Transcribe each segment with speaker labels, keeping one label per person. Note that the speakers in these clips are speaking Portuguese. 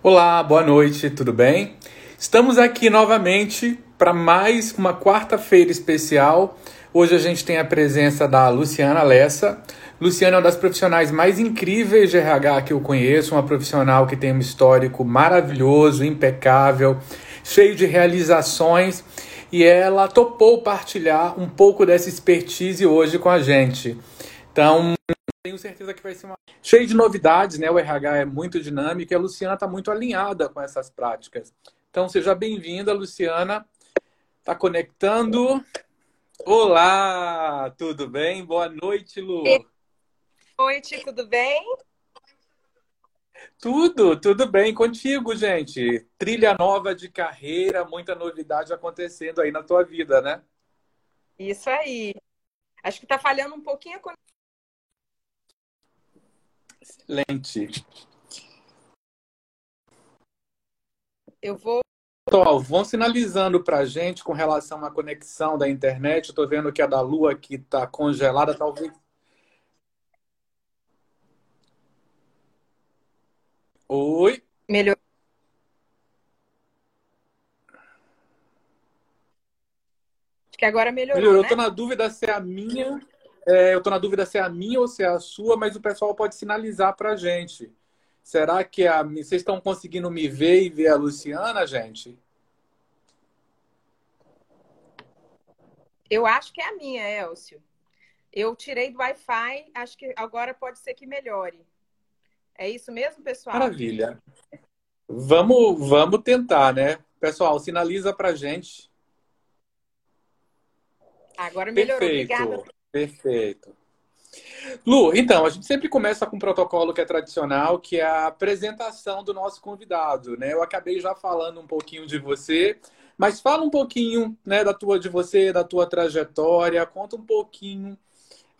Speaker 1: Olá, boa noite, tudo bem? Estamos aqui novamente para mais uma quarta-feira especial. Hoje a gente tem a presença da Luciana Lessa. Luciana é uma das profissionais mais incríveis de RH que eu conheço, uma profissional que tem um histórico maravilhoso, impecável, cheio de realizações e ela topou partilhar um pouco dessa expertise hoje com a gente. Então, tenho certeza que vai ser uma... cheio de novidades, né? O RH é muito dinâmico e a Luciana está muito alinhada com essas práticas. Então, seja bem-vinda, Luciana. Está conectando. Olá, tudo bem? Boa noite, Lu. Boa
Speaker 2: noite, tudo bem?
Speaker 1: Tudo, tudo bem contigo, gente. Trilha nova de carreira, muita novidade acontecendo aí na tua vida, né?
Speaker 2: Isso aí. Acho que está falhando um pouquinho a
Speaker 1: Excelente.
Speaker 2: Eu vou.
Speaker 1: Pessoal, vão sinalizando para a gente com relação à conexão da internet. Estou vendo que a da Lua aqui está congelada, talvez. Oi.
Speaker 2: Melhor. Acho que agora melhorou. Melhorou.
Speaker 1: Né? Eu estou na dúvida se é a minha é, eu estou na dúvida se é a minha ou se é a sua, mas o pessoal pode sinalizar para a gente. Será que a... vocês estão conseguindo me ver e ver a Luciana, gente?
Speaker 2: Eu acho que é a minha, Elcio. Eu tirei do Wi-Fi, acho que agora pode ser que melhore. É isso mesmo, pessoal?
Speaker 1: Maravilha. Vamos, vamos tentar, né? Pessoal, sinaliza pra gente.
Speaker 2: Agora melhorou.
Speaker 1: Perfeito. Obrigada. Perfeito. Lu, então, a gente sempre começa com um protocolo que é tradicional, que é a apresentação do nosso convidado, né? Eu acabei já falando um pouquinho de você, mas fala um pouquinho, né, da tua de você, da tua trajetória, conta um pouquinho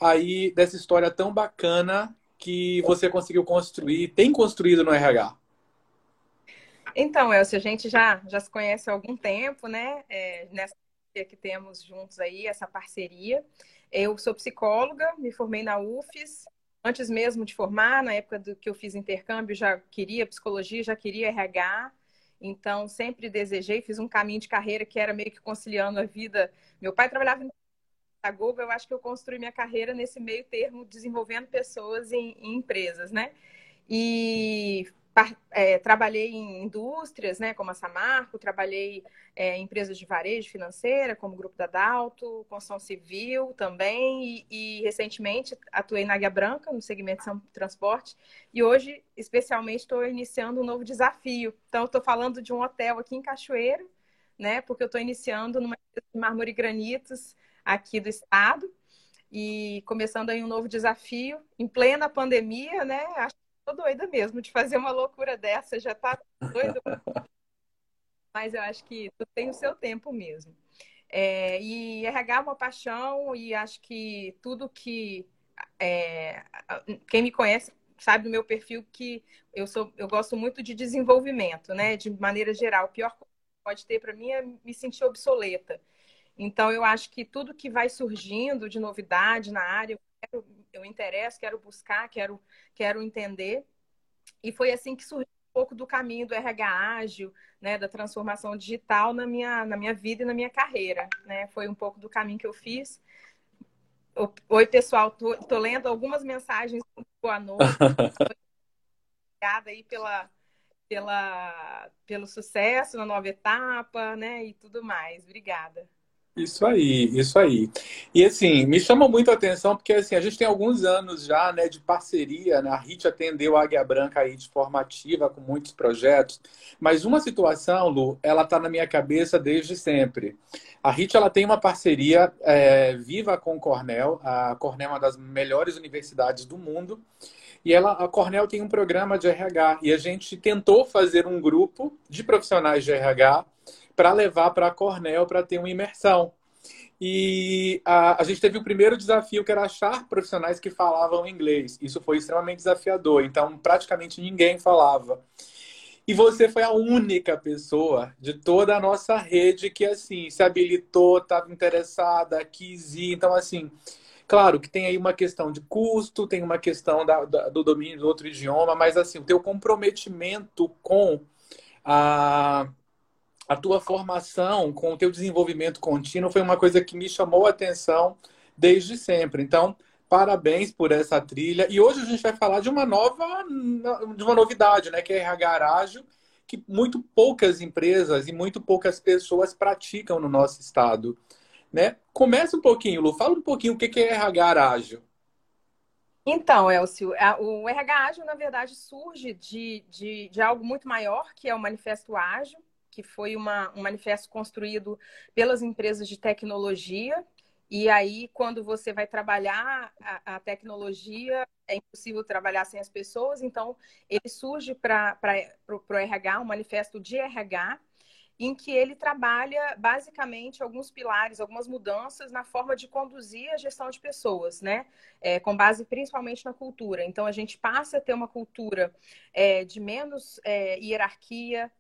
Speaker 1: aí dessa história tão bacana que você conseguiu construir, tem construído no RH.
Speaker 2: Então, Elcio, a gente já, já se conhece há algum tempo, né? É, nessa que temos juntos aí, essa parceria. Eu sou psicóloga, me formei na UFES. Antes mesmo de formar, na época do que eu fiz intercâmbio, já queria psicologia, já queria RH. Então, sempre desejei, fiz um caminho de carreira que era meio que conciliando a vida. Meu pai trabalhava na Google, eu acho que eu construí minha carreira nesse meio termo, desenvolvendo pessoas em, em empresas, né? E é, trabalhei em indústrias, né, como a Samarco, trabalhei é, em empresas de varejo financeira, como o Grupo da Dalto, construção civil também, e, e recentemente atuei na Águia Branca, no segmento de transporte, e hoje, especialmente, estou iniciando um novo desafio. Então, estou falando de um hotel aqui em Cachoeiro, né, porque eu estou iniciando numa empresa de mármore e granitos aqui do estado, e começando aí um novo desafio, em plena pandemia, né, acho tô doida mesmo de fazer uma loucura dessa, já tá doido. Mas eu acho que tu tem o seu tempo mesmo. É, e RH é uma paixão e acho que tudo que é, quem me conhece sabe do meu perfil que eu sou eu gosto muito de desenvolvimento, né? De maneira geral, o pior que pode ter para mim é me sentir obsoleta. Então eu acho que tudo que vai surgindo de novidade na área, eu, quero, eu interesso, quero buscar, quero quero entender. E foi assim que surgiu um pouco do caminho do RH ágil, né, da transformação digital na minha, na minha vida e na minha carreira. Né? Foi um pouco do caminho que eu fiz. Oi, pessoal, tô, tô lendo algumas mensagens. Boa noite. Obrigada aí pela, pela, pelo sucesso na nova etapa, né? E tudo mais. Obrigada.
Speaker 1: Isso aí, isso aí. E assim, me chama muito a atenção porque assim, a gente tem alguns anos já, né, de parceria, né? A RIT atendeu a Águia Branca aí de forma ativa com muitos projetos, mas uma situação, Lu, ela tá na minha cabeça desde sempre. A RIT ela tem uma parceria é, viva com o Cornell. A Cornell é uma das melhores universidades do mundo. E ela, a Cornell tem um programa de RH e a gente tentou fazer um grupo de profissionais de RH para levar para a Cornell para ter uma imersão. E a, a, gente teve o primeiro desafio, que era achar profissionais que falavam inglês. Isso foi extremamente desafiador. Então, praticamente ninguém falava. E você foi a única pessoa de toda a nossa rede que, assim, se habilitou, estava interessada, quis ir. Então, assim, Claro que tem aí uma questão de custo, tem uma questão da, da, do domínio do outro idioma, mas assim, o teu comprometimento com a, a tua formação, com o teu desenvolvimento contínuo foi uma coisa que me chamou a atenção desde sempre. Então, parabéns por essa trilha. E hoje a gente vai falar de uma nova, de uma novidade, né, que é RH Ágil, que muito poucas empresas e muito poucas pessoas praticam no nosso estado. Né? Começa um pouquinho, Lu, fala um pouquinho o que é RH ágil.
Speaker 2: Então, Elcio, o RH ágil, na verdade, surge de, de, de algo muito maior, que é o Manifesto Ágil, que foi uma, um manifesto construído pelas empresas de tecnologia. E aí, quando você vai trabalhar a, a tecnologia, é impossível trabalhar sem as pessoas, então ele surge para o RH, um manifesto de RH, em que ele trabalha basicamente alguns pilares, algumas mudanças na forma de conduzir a gestão de pessoas, né? É, com base principalmente na cultura. Então a gente passa a ter uma cultura é, de menos é, hierarquia,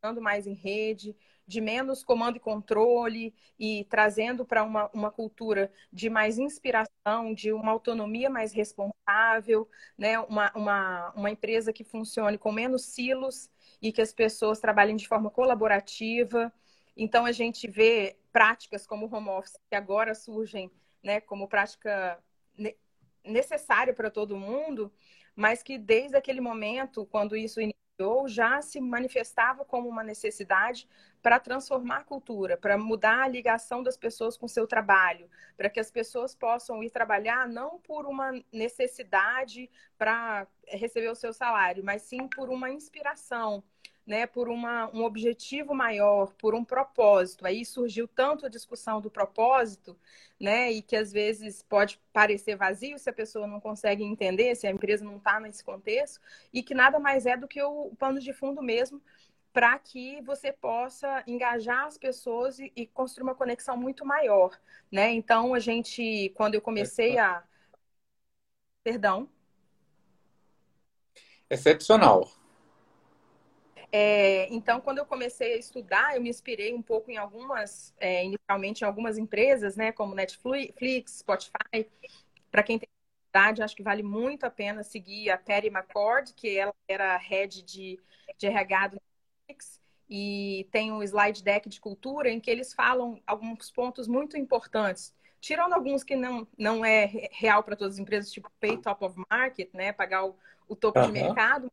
Speaker 2: funcionando mais em rede, de menos comando e controle e trazendo para uma, uma cultura de mais inspiração, de uma autonomia mais responsável, né? uma, uma, uma empresa que funcione com menos silos e que as pessoas trabalhem de forma colaborativa. Então, a gente vê práticas como o home office, que agora surgem né, como prática necessária para todo mundo, mas que desde aquele momento, quando isso iniciou, já se manifestava como uma necessidade para transformar a cultura, para mudar a ligação das pessoas com o seu trabalho, para que as pessoas possam ir trabalhar não por uma necessidade para receber o seu salário, mas sim por uma inspiração, né, por uma, um objetivo maior, por um propósito. Aí surgiu tanto a discussão do propósito, né, e que às vezes pode parecer vazio se a pessoa não consegue entender, se a empresa não está nesse contexto, e que nada mais é do que o pano de fundo mesmo para que você possa engajar as pessoas e, e, construir uma conexão muito maior, né? Então a gente, quando eu comecei a, perdão,
Speaker 1: excepcional.
Speaker 2: É, então, quando eu comecei a estudar, eu me inspirei um pouco em algumas, é, inicialmente em algumas empresas, né, como Netflix, Spotify. Para quem tem idade, acho que vale muito a pena seguir a Terry McCord, que ela era head de, de RH do e tem um slide deck de cultura em que eles falam alguns pontos muito importantes. Tirando alguns que não, não é real para todas as empresas, tipo pay top of market, né? Pagar o, o topo uhum. de mercado,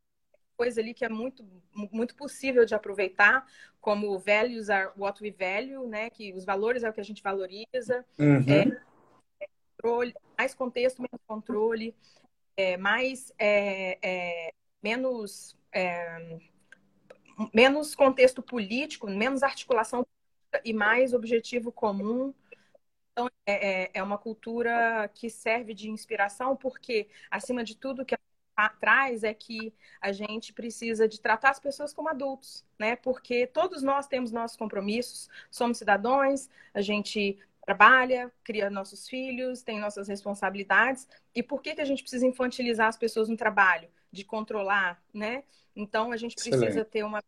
Speaker 2: coisa ali que é muito, muito possível de aproveitar, como values are what we value, né? Que os valores é o que a gente valoriza. Uhum. É, controle, mais contexto, menos controle, é, mais é, é menos é, menos contexto político, menos articulação e mais objetivo comum. Então, é, é, é uma cultura que serve de inspiração, porque, acima de tudo, que traz é que a gente precisa de tratar as pessoas como adultos, né? Porque todos nós temos nossos compromissos, somos cidadãos, a gente trabalha, cria nossos filhos, tem nossas responsabilidades. E por que, que a gente precisa infantilizar as pessoas no trabalho? De controlar, né? Então, a gente precisa Excelente. ter uma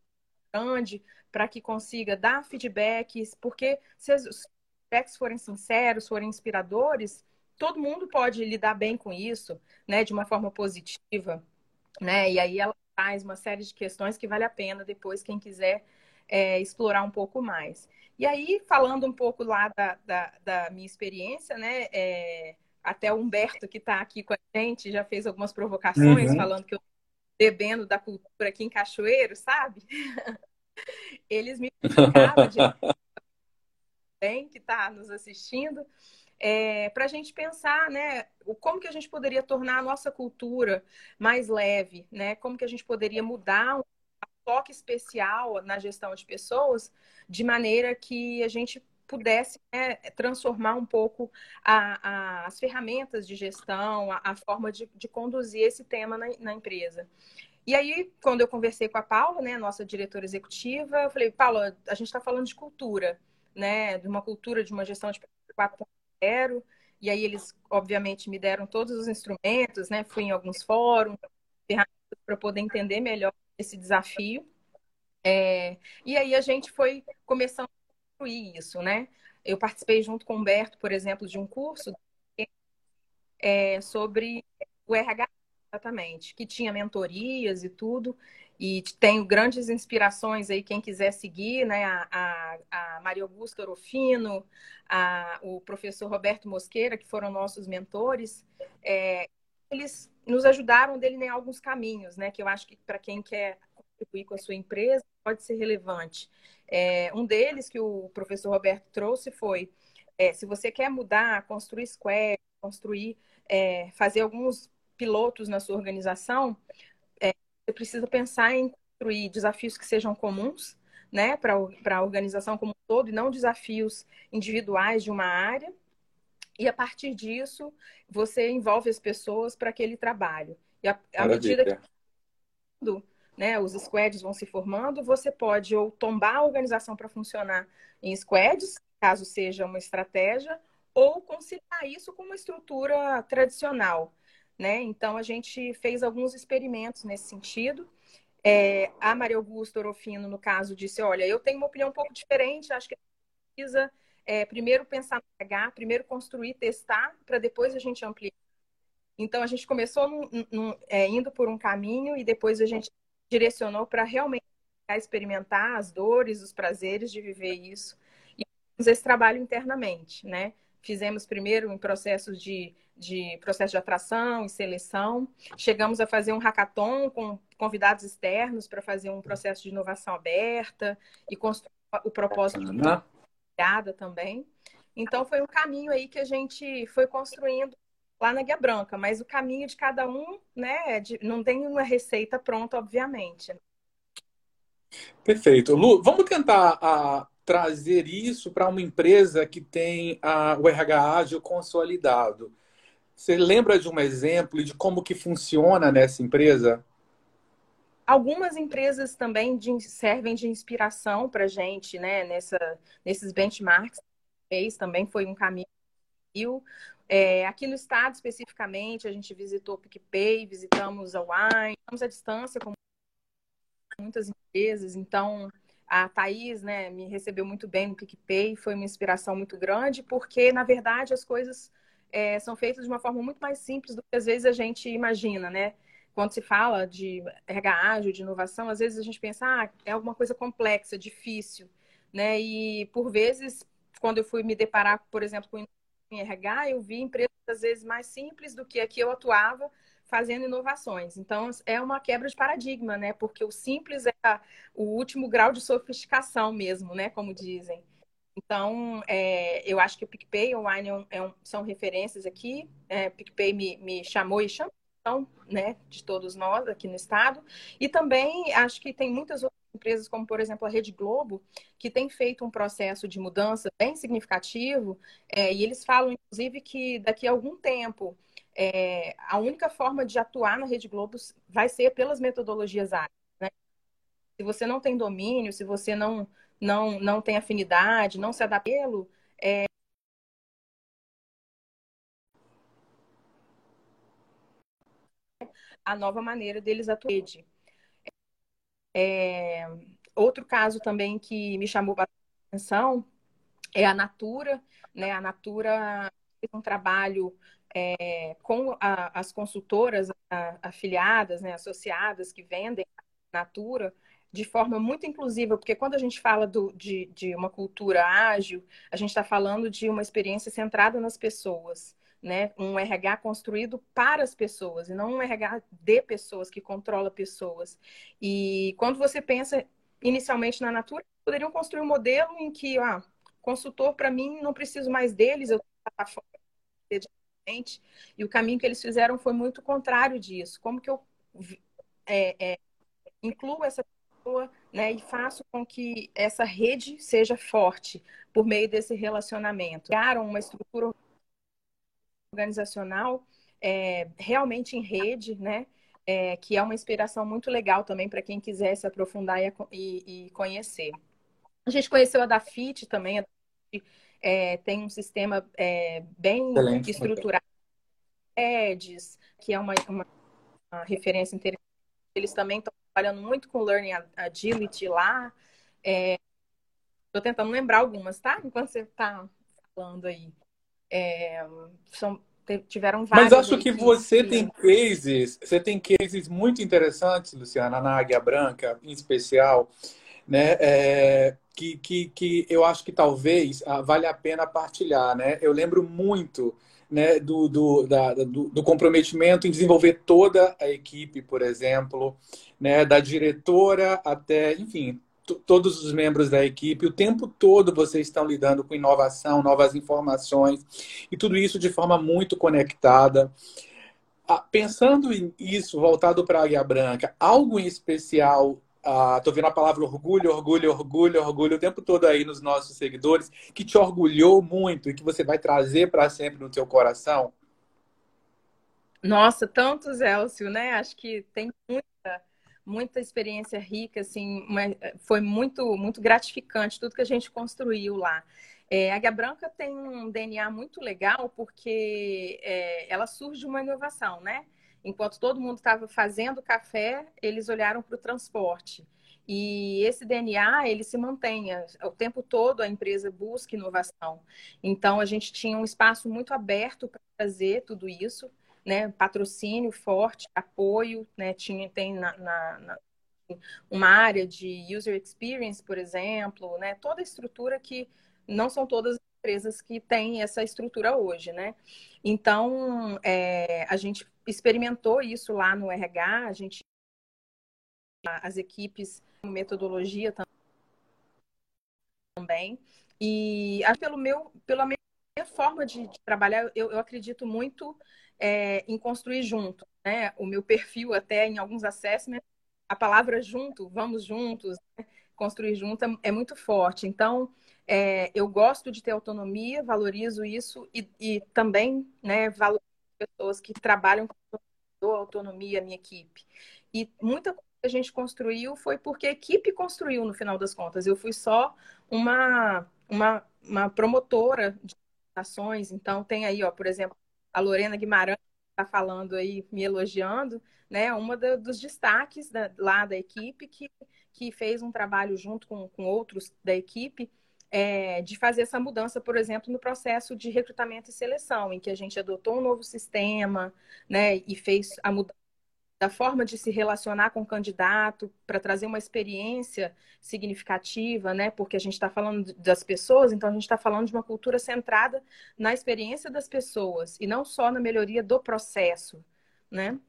Speaker 2: grande para que consiga dar feedbacks, porque se os feedbacks forem sinceros, forem inspiradores, todo mundo pode lidar bem com isso, né, de uma forma positiva, né? E aí ela traz uma série de questões que vale a pena depois quem quiser é, explorar um pouco mais. E aí, falando um pouco lá da, da, da minha experiência, né? É, até o Humberto, que está aqui com a gente, já fez algumas provocações, uhum. falando que eu bebendo da cultura aqui em Cachoeiro, sabe? Eles me explicavam de bem que está nos assistindo, é, para a gente pensar, né, como que a gente poderia tornar a nossa cultura mais leve, né? Como que a gente poderia mudar um toque especial na gestão de pessoas, de maneira que a gente pudesse né, transformar um pouco a, a, as ferramentas de gestão, a, a forma de, de, conduzir esse tema na, na, empresa. E aí, quando eu conversei com a Paula, né, nossa diretora executiva, eu falei, Paula, a gente está falando de cultura, né, de uma cultura de uma gestão de 4.0, e aí eles, obviamente, me deram todos os instrumentos, né, fui em alguns fóruns, para poder entender melhor esse desafio. É, e aí a gente foi começando construir isso, né? Eu participei junto com o Humberto, por exemplo, de um curso é, sobre o RH, exatamente, que tinha mentorias e tudo. E tenho grandes inspirações aí, quem quiser seguir, né? A, a, a Maria Augusta Orofino, a, o professor Roberto Mosqueira, que foram nossos mentores, é, eles nos ajudaram a delinear alguns caminhos, né? Que eu acho que para quem quer contribuir com a sua empresa pode ser relevante. É, um deles que o professor Roberto trouxe foi: é, se você quer mudar, construir square, construir, é, fazer alguns pilotos na sua organização, você precisa pensar em construir desafios que sejam comuns, né, para a organização como um todo, e não desafios individuais de uma área. E a partir disso, você envolve as pessoas para aquele trabalho. E à medida que né, os squads vão se formando, você pode ou tombar a organização para funcionar em squads, caso seja uma estratégia, ou conciliar isso com uma estrutura tradicional, né? Então, a gente fez alguns experimentos nesse sentido. É, a Maria Augusta Orofino, no caso, disse: Olha, eu tenho uma opinião um pouco diferente, acho que precisa é, primeiro pensar no RH, primeiro construir, testar, para depois a gente ampliar. Então, a gente começou num, num, é, indo por um caminho e depois a gente direcionou para realmente experimentar as dores, os prazeres de viver isso. E fizemos esse trabalho internamente, né? Fizemos primeiro em processos de de processo de atração e seleção. Chegamos a fazer um hackathon com convidados externos para fazer um processo de inovação aberta e construir o propósito de também. Então foi um caminho aí que a gente foi construindo lá na Guia Branca, mas o caminho de cada um, né, é de, não tem uma receita pronta, obviamente.
Speaker 1: Perfeito. Lu, vamos tentar a, trazer isso para uma empresa que tem a, o RH ágil consolidado. Você lembra de um exemplo de como que funciona nessa empresa?
Speaker 2: Algumas empresas também de, servem de inspiração para a gente, né? Nessa, nesses benchmarks fez também foi um caminho. É, aqui no estado especificamente, a gente visitou o PicPay, visitamos a Wine, estamos à distância com muitas empresas, então a Thaís né, me recebeu muito bem no PicPay, foi uma inspiração muito grande, porque, na verdade, as coisas é, são feitas de uma forma muito mais simples do que às vezes a gente imagina, né? Quando se fala de RH ágil, de inovação, às vezes a gente pensa, ah, é alguma coisa complexa, difícil, né? E por vezes, quando eu fui me deparar, por exemplo, com em RH, eu vi empresas às vezes mais simples do que a que eu atuava fazendo inovações. Então, é uma quebra de paradigma, né? Porque o simples é o último grau de sofisticação mesmo, né? Como dizem. Então, é, eu acho que o PicPay e o Wine é, é um, são referências aqui. É, PicPay me, me chamou e chamou né, de todos nós aqui no estado. E também acho que tem muitas outras empresas, como por exemplo a Rede Globo, que tem feito um processo de mudança bem significativo. É, e eles falam, inclusive, que daqui a algum tempo é, a única forma de atuar na Rede Globo vai ser pelas metodologias ágeis. Né? Se você não tem domínio, se você não não, não tem afinidade, não se adapta é... a nova maneira deles atuarem. É... Outro caso também que me chamou bastante atenção é a Natura, né? A Natura fez um trabalho é, com a, as consultoras a, afiliadas, né, associadas que vendem a Natura, de forma muito inclusiva, porque quando a gente fala do, de, de uma cultura ágil, a gente está falando de uma experiência centrada nas pessoas. Né? Um RH construído para as pessoas e não um RH de pessoas que controla pessoas. E quando você pensa inicialmente na Natura, poderiam construir um modelo em que, ah, consultor para mim não preciso mais deles, eu fora e o caminho que eles fizeram foi muito contrário disso. Como que eu é, é, incluo essa pessoa, né, e faço com que essa rede seja forte por meio desse relacionamento. Criaram uma estrutura organizacional é, realmente em rede, né, é, que é uma inspiração muito legal também para quem quiser se aprofundar e, e, e, conhecer. A gente conheceu a Dafit também, a Dafit, é, tem um sistema é, bem Excelente. estruturado, EDS, que é uma, uma, uma referência interessante. Eles também estão trabalhando muito com Learning Agility lá. Estou é, tentando lembrar algumas, tá? Enquanto você está falando aí. É, são tiveram vários.
Speaker 1: Mas acho que você tem cases, você tem cases muito interessantes, Luciana, na Águia Branca, em especial, né? É, que, que, que eu acho que talvez ah, vale a pena partilhar, né? Eu lembro muito né, do, do, da, do, do, comprometimento em desenvolver toda a equipe, por exemplo, né, da diretora até, enfim, todos os membros da equipe, o tempo todo vocês estão lidando com inovação, novas informações, e tudo isso de forma muito conectada. Ah, pensando em isso, voltado para a Águia Branca, algo em especial Estou uh, vendo a palavra orgulho, orgulho, orgulho, orgulho o tempo todo aí nos nossos seguidores, que te orgulhou muito e que você vai trazer para sempre no teu coração?
Speaker 2: Nossa, tantos, Elcio, né? Acho que tem muita, muita experiência rica, assim, uma, foi muito, muito gratificante tudo que a gente construiu lá. É, a Águia Branca tem um DNA muito legal porque é, ela surge de uma inovação, né? Enquanto todo mundo estava fazendo café, eles olharam para o transporte. E esse DNA, ele se mantém. O tempo todo a empresa busca inovação. Então, a gente tinha um espaço muito aberto para fazer tudo isso, né? Patrocínio forte, apoio, né? Tinha, tem na, na, na uma área de user experience, por exemplo, né? Toda a estrutura que não são todas as empresas que têm essa estrutura hoje, né? Então, é, a gente experimentou isso lá no RH, a gente as equipes metodologia também e pelo meu pela minha forma de, trabalhar eu, eu, acredito muito é, em construir junto né o meu perfil até em alguns assessments a palavra junto vamos juntos né? construir junto é, é muito forte então é, eu gosto de ter autonomia valorizo isso e, e também né valorizo pessoas que trabalham com autonomia à minha equipe. E muita coisa que a gente construiu foi porque a equipe construiu, no final das contas. Eu fui só uma, uma, uma promotora de ações. Então, tem aí, ó, por exemplo, a Lorena Guimarães está falando aí, me elogiando, né? Uma da, dos destaques da, lá da equipe que, que fez um trabalho junto com, com outros da equipe é, de fazer essa mudança, por exemplo, no processo de recrutamento e seleção, em que a gente adotou um novo sistema, né, e fez a mudança da forma de se relacionar com o candidato para trazer uma experiência significativa, né? Porque a gente está falando das pessoas, então a gente está falando de uma cultura centrada na experiência das pessoas e não só na melhoria do processo, né?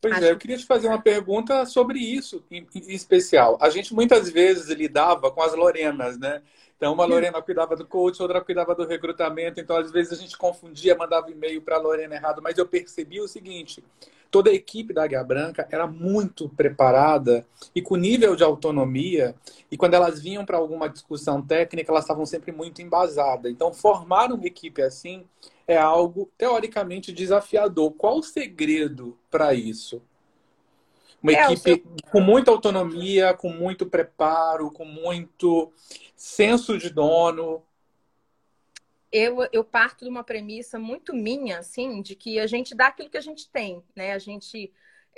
Speaker 1: Pois Acho... é, eu queria te fazer uma pergunta sobre isso em, em especial. A gente muitas vezes lidava com as Lorenas, né? Então, uma Lorena cuidava do coach, outra cuidava do recrutamento. Então, às vezes, a gente confundia, mandava e-mail para a Lorena errado. Mas eu percebi o seguinte: toda a equipe da Águia Branca era muito preparada e com nível de autonomia. E quando elas vinham para alguma discussão técnica, elas estavam sempre muito embasadas. Então, formar uma equipe assim é algo teoricamente desafiador. Qual o segredo para isso? Uma é, equipe seu... com muita autonomia, com muito preparo, com muito senso de dono.
Speaker 2: Eu, eu parto de uma premissa muito minha, assim, de que a gente dá aquilo que a gente tem, né? A gente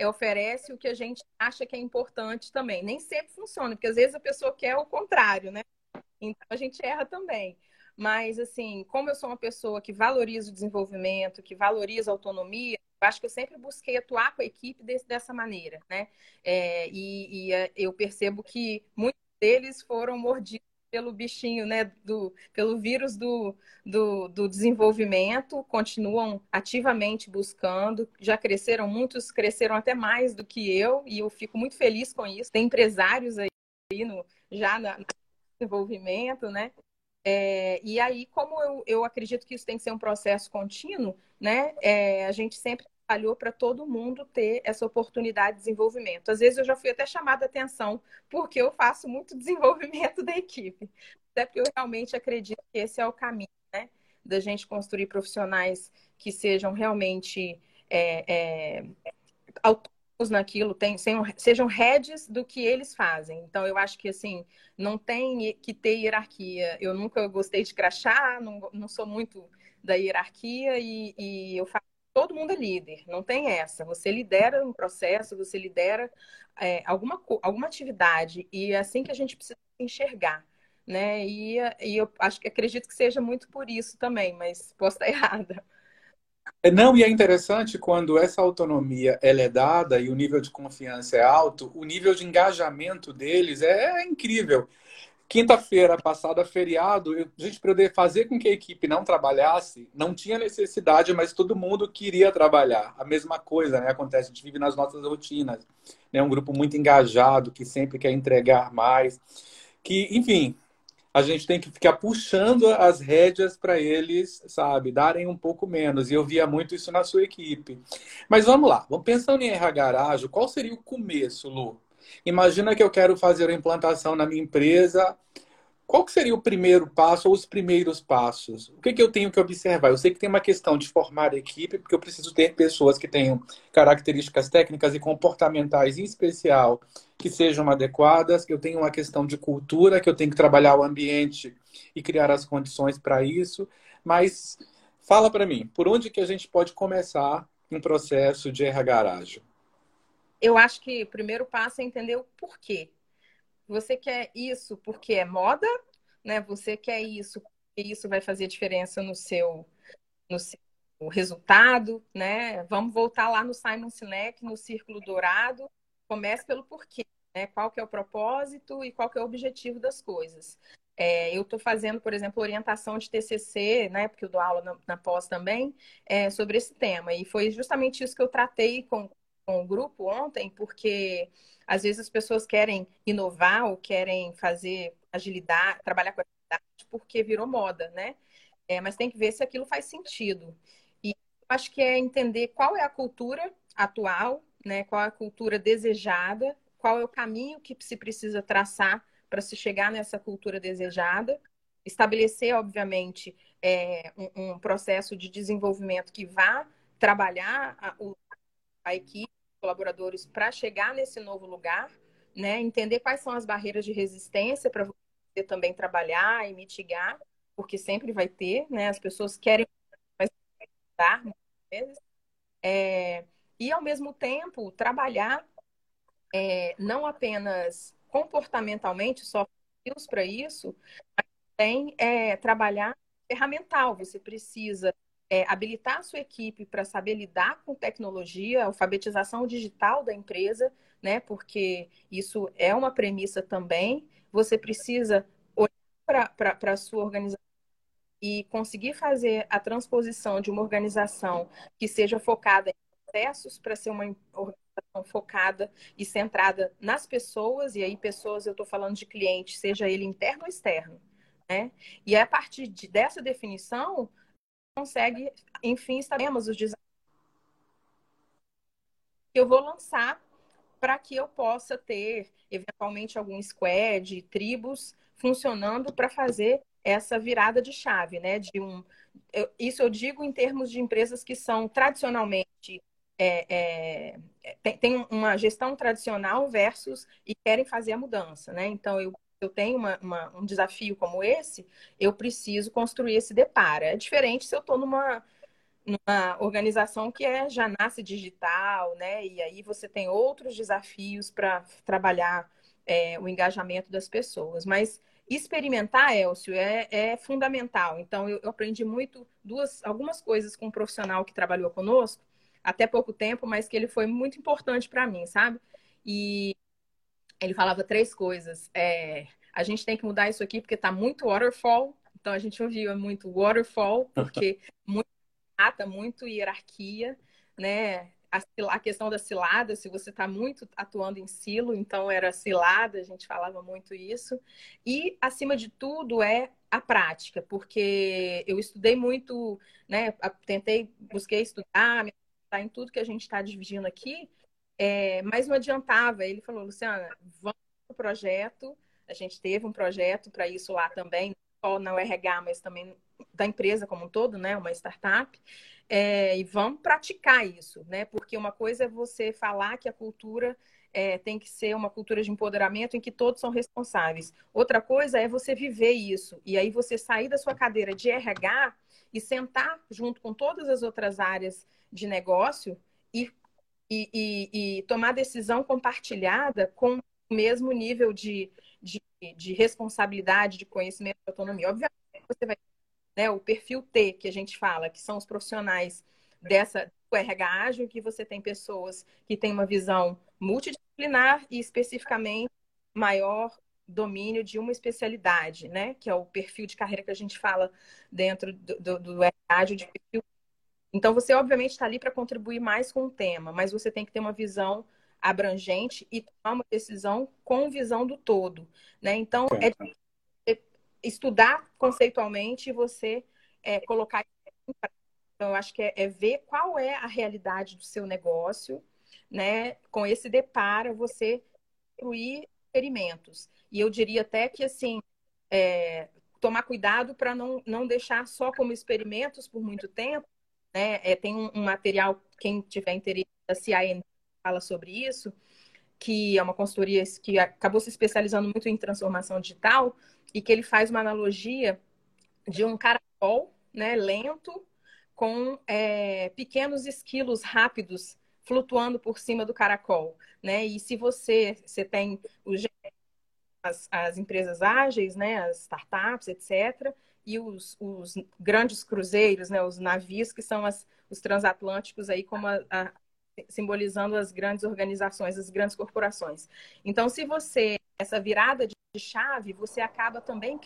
Speaker 2: oferece o que a gente acha que é importante também. Nem sempre funciona, porque às vezes a pessoa quer o contrário, né? Então a gente erra também. Mas, assim, como eu sou uma pessoa que valoriza o desenvolvimento, que valoriza a autonomia, eu acho que eu sempre busquei atuar com a equipe desse, dessa maneira, né? É, e, e, é, eu percebo que muitos deles foram mordidos pelo bichinho, né, do, pelo vírus do, do, do, desenvolvimento, continuam ativamente buscando, já cresceram, muitos cresceram até mais do que eu, e eu fico muito feliz com isso. Tem empresários aí no, já no desenvolvimento, né, é, e aí, como eu, eu acredito que isso tem que ser um processo contínuo, né? É, a gente sempre trabalhou para todo mundo ter essa oportunidade de desenvolvimento. Às vezes eu já fui até chamada atenção porque eu faço muito desenvolvimento da equipe. Até porque eu realmente acredito que esse é o caminho, né? Da gente construir profissionais que sejam realmente é, é, naquilo, tem, sejam, sejam heads do que eles fazem. Então, eu acho que, assim, não tem que ter hierarquia. Eu nunca gostei de crachá, não, não sou muito da hierarquia e, e eu faço todo mundo é líder, não tem essa. Você lidera um processo, você lidera é, alguma, alguma atividade, e é assim que a gente precisa enxergar. Né? E, e eu acho que acredito que seja muito por isso também, mas posso estar errada.
Speaker 1: É, não, e é interessante quando essa autonomia ela é dada e o nível de confiança é alto, o nível de engajamento deles é, é incrível. Quinta-feira passada, feriado, eu, gente, eu fazer com que a equipe não trabalhasse, não tinha necessidade, mas todo mundo queria trabalhar. A mesma coisa, né? Acontece, a gente vive nas nossas rotinas. É né? um grupo muito engajado, que sempre quer entregar mais. Que, enfim, a gente tem que ficar puxando as rédeas para eles, sabe, darem um pouco menos. E eu via muito isso na sua equipe. Mas vamos lá, vamos pensando em RH Garagem, qual seria o começo, Lu? Imagina que eu quero fazer a implantação na minha empresa qual seria o primeiro passo ou os primeiros passos? O que, que eu tenho que observar? Eu sei que tem uma questão de formar equipe, porque eu preciso ter pessoas que tenham características técnicas e comportamentais, em especial, que sejam adequadas. Eu tenho uma questão de cultura, que eu tenho que trabalhar o ambiente e criar as condições para isso. Mas fala para mim, por onde que a gente pode começar um processo de RH ágil?
Speaker 2: Eu acho que o primeiro passo é entender o porquê você quer isso porque é moda, né? Você quer isso porque isso vai fazer diferença no seu, no seu resultado, né? Vamos voltar lá no Simon Sinek, no Círculo Dourado. Comece pelo porquê, né? Qual que é o propósito e qual que é o objetivo das coisas. É, eu estou fazendo, por exemplo, orientação de TCC, né, porque eu dou aula na, na pós também, é, sobre esse tema. E foi justamente isso que eu tratei com, com o grupo ontem, porque às vezes as pessoas querem inovar ou querem fazer agilidade, trabalhar com agilidade porque virou moda, né? É, mas tem que ver se aquilo faz sentido. E acho que é entender qual é a cultura atual, né? Qual é a cultura desejada, qual é o caminho que se precisa traçar para se chegar nessa cultura desejada. Estabelecer, obviamente, é, um, um, processo de desenvolvimento que vá trabalhar a, a equipe colaboradores para chegar nesse novo lugar, né? Entender quais são as barreiras de resistência para você também trabalhar e mitigar, porque sempre vai ter, né? As pessoas querem dar muitas vezes. É, e ao mesmo tempo trabalhar é, não apenas comportamentalmente, só para isso, mas também é, trabalhar ferramental. Você precisa é, habilitar a sua equipe para saber lidar com tecnologia, alfabetização digital da empresa, né? Porque isso é uma premissa também. Você precisa olhar para a sua organização e conseguir fazer a transposição de uma organização que seja focada em processos para ser uma organização focada e centrada nas pessoas, e aí pessoas eu estou falando de cliente, seja ele interno ou externo. Né? E a partir de, dessa definição, consegue, enfim, estaremos os desafios que eu vou lançar para que eu possa ter, eventualmente, algum squad, tribos funcionando para fazer essa virada de chave, né? De um, eu, isso eu digo em termos de empresas que são tradicionalmente é, é, tem, tem, uma gestão tradicional versus e querem fazer a mudança, né? Então eu eu tenho uma, uma, um desafio como esse, eu preciso construir esse deparo. É diferente se eu estou numa, numa organização que é, já nasce digital, né? E aí você tem outros desafios para trabalhar é, o engajamento das pessoas. Mas experimentar, Elcio, é, é fundamental. Então, eu, eu aprendi muito, duas, algumas coisas com um profissional que trabalhou conosco, até pouco tempo, mas que ele foi muito importante para mim, sabe? E ele falava três coisas. É, a gente tem que mudar isso aqui porque está muito waterfall. Então a gente ouvia muito waterfall, porque muito ata, muito hierarquia, né? A, a, questão da cilada, se você está muito atuando em silo, então era cilada, a gente falava muito isso. E, acima de tudo, é a prática, porque eu estudei muito, né? Tentei, busquei estudar, me em tudo que a gente está dividindo aqui, é, mas não adiantava. Ele falou, Luciana, vamos para o projeto. A gente teve um projeto para isso lá também, não só na RH, mas também da empresa como um todo, né? Uma startup. É, e vamos praticar isso, né? Porque uma coisa é você falar que a cultura é, tem que ser uma cultura de empoderamento em que todos são responsáveis. Outra coisa é você viver isso. E aí você sair da sua cadeira de RH e sentar junto com todas as outras áreas de negócio e e, e, e tomar decisão compartilhada com o mesmo nível de, de, de responsabilidade, de conhecimento e autonomia. Obviamente, você vai né, o perfil T que a gente fala, que são os profissionais dessa do RH ágil, que você tem pessoas que têm uma visão multidisciplinar e especificamente maior domínio de uma especialidade, né? Que é o perfil de carreira que a gente fala dentro do, do, do RH de perfil. Então, você obviamente está ali para contribuir mais com o tema, mas você tem que ter uma visão abrangente e tomar uma decisão com visão do todo, né? Então, é, estudar conceitualmente e você é, colocar então, eu acho que é, é, ver qual é a realidade do seu negócio, né? Com esse deparo, você construir experimentos. E eu diria até que, assim, é, tomar cuidado para não, não deixar só como experimentos por muito tempo. Né? É, tem um, um, material, quem tiver interesse, da CIN fala sobre isso, que é uma consultoria que acabou se especializando muito em transformação digital e que ele faz uma analogia de um caracol né, lento com é, pequenos esquilos rápidos flutuando por cima do caracol, né? E se você, você tem os, as, as empresas ágeis, né, as startups, etc., e os, os grandes cruzeiros, né, os navios que são as, os transatlânticos aí como a, a, simbolizando as grandes organizações, as grandes corporações. Então, se você essa virada de chave, você acaba também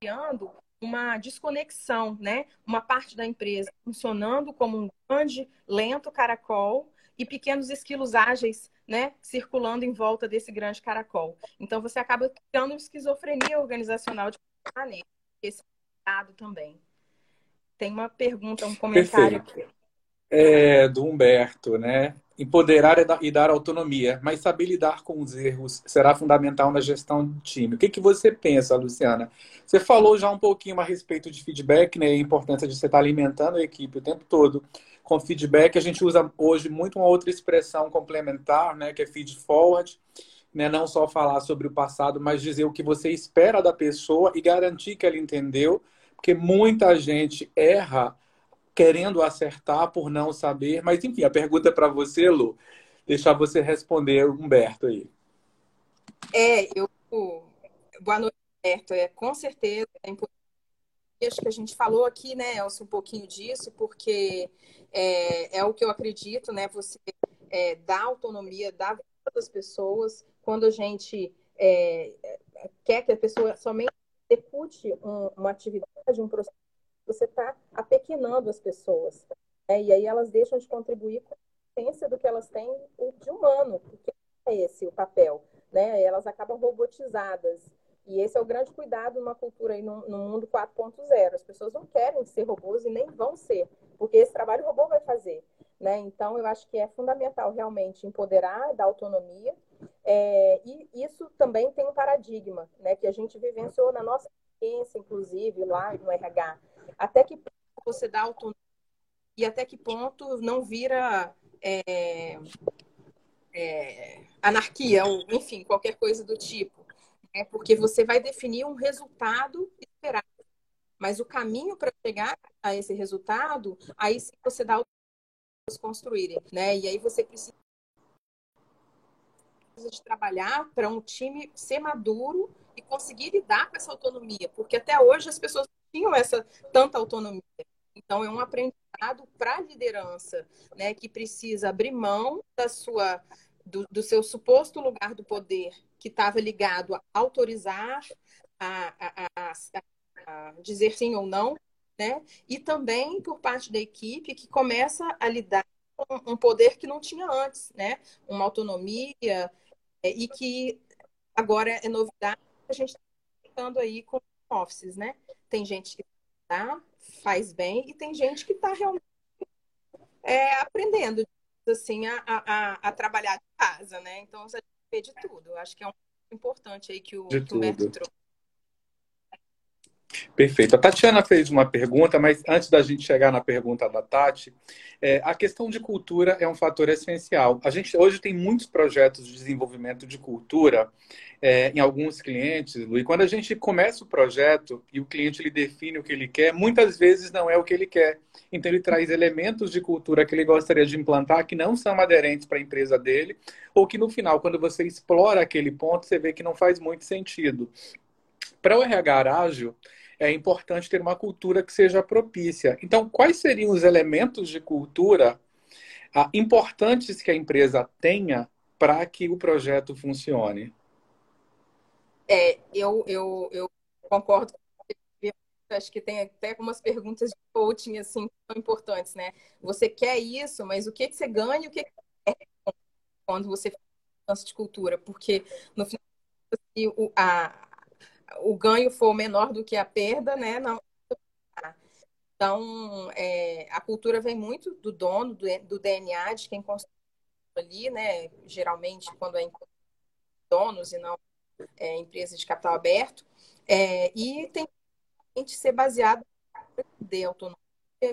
Speaker 2: criando uma desconexão, né? Uma parte da empresa funcionando como um grande, lento caracol e pequenos esquilos ágeis, né? Circulando em volta desse grande caracol. Então, você acaba criando esquizofrenia organizacional de maneira. Esse dado também. Tem uma pergunta, um comentário.
Speaker 1: Perfeito. É, do Humberto, né? Empoderar e dar autonomia, mas saber lidar com os erros será fundamental na gestão do time. O que, que você pensa, Luciana? Você falou já um pouquinho a respeito de feedback, né? A importância de você estar alimentando a equipe o tempo todo com feedback. A gente usa hoje muito uma outra expressão complementar, né? Que é feed forward. Né? Não só falar sobre o passado, mas dizer o que você espera da pessoa e garantir que ela entendeu. Porque muita gente erra querendo acertar por não saber. Mas, enfim, a pergunta é para você, Lu. Deixar você responder, Humberto, aí.
Speaker 2: É, eu. Boa noite, Humberto. É, com certeza é importante. Acho que a gente falou aqui, né, Elcio, um pouquinho disso, porque é, é o que eu acredito, né? Você é, dá autonomia, dá vida das pessoas. Quando a gente é, quer que a pessoa somente execute um, uma atividade, um processo você está apequenando as pessoas. Né? E aí elas deixam de contribuir com a essência do que elas têm de humano, porque é esse o papel. Né? Elas acabam robotizadas. E esse é o grande cuidado numa cultura aí no, no mundo 4.0. As pessoas não querem ser robôs e nem vão ser, porque esse trabalho o robô vai fazer. Né? Então, eu acho que é fundamental realmente empoderar, dar autonomia. É, e isso também tem um paradigma né, que a gente vivenciou na nossa experiência, inclusive, lá no RH até que ponto você dá autonomia e até que ponto não vira é, é, anarquia, ou enfim, qualquer coisa do tipo. Né? Porque você vai definir um resultado esperado. Mas o caminho para chegar a esse resultado, aí sim você dá autonomia construírem, né? E aí você precisa de trabalhar para um time ser maduro e conseguir lidar com essa autonomia, porque até hoje as pessoas tinham essa tanta autonomia. Então, é um aprendizado para a liderança, né, que precisa abrir mão da sua, do, do seu suposto lugar do poder, que estava ligado a autorizar, a, a, a, a, dizer sim ou não, né, e também por parte da equipe que começa a lidar com um poder que não tinha antes, né, uma autonomia, é, e que agora é novidade, a gente está aí com offices, né? Tem gente que tá, faz bem e tem gente que está realmente é, aprendendo assim a, a, a, trabalhar de casa, né? Então a gente de tudo. Eu acho que é um importante aí que o, que o Humberto trouxe.
Speaker 1: Perfeito. A Tatiana fez uma pergunta, mas antes da gente chegar na pergunta da Tati, é, a questão de cultura é um fator essencial. A gente hoje tem muitos projetos de desenvolvimento de cultura é, em alguns clientes, e quando a gente começa o projeto e o cliente ele define o que ele quer, muitas vezes não é o que ele quer. Então ele traz elementos de cultura que ele gostaria de implantar que não são aderentes para a empresa dele, ou que no final, quando você explora aquele ponto, você vê que não faz muito sentido. Para o RH ágil, é importante ter uma cultura que seja propícia. Então, quais seriam os elementos de cultura ah, importantes que a empresa tenha para que o projeto funcione?
Speaker 2: É, eu, eu, eu concordo acho que tem até algumas perguntas de coaching assim são importantes, né? Você quer isso, mas o que, que você ganha e o que, que você quer quando você faz mudança de cultura? Porque no final a, o ganho for menor do que a perda, né? Não. Então, é, a cultura vem muito do dono, do, do DNA, de quem construiu ali, né? Geralmente, quando é donos e não é, empresa de capital aberto. É, e tem que ser baseado em autonomia,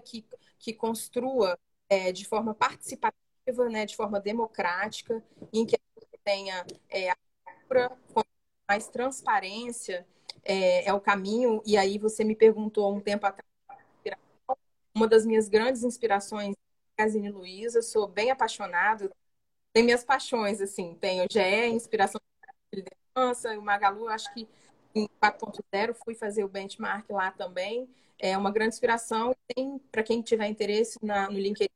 Speaker 2: que, que construa é, de forma participativa, né, de forma democrática, em que tenha é, a com mais transparência é, é, o caminho. E aí você me perguntou um tempo atrás uma das minhas grandes inspirações é a Casine Luiza, sou bem apaixonada, tem minhas paixões, assim, tenho GE, inspiração de liderança, o Magalu, acho que em 4.0 fui fazer o benchmark lá também, é uma grande inspiração. Tem, para quem tiver interesse na, no LinkedIn,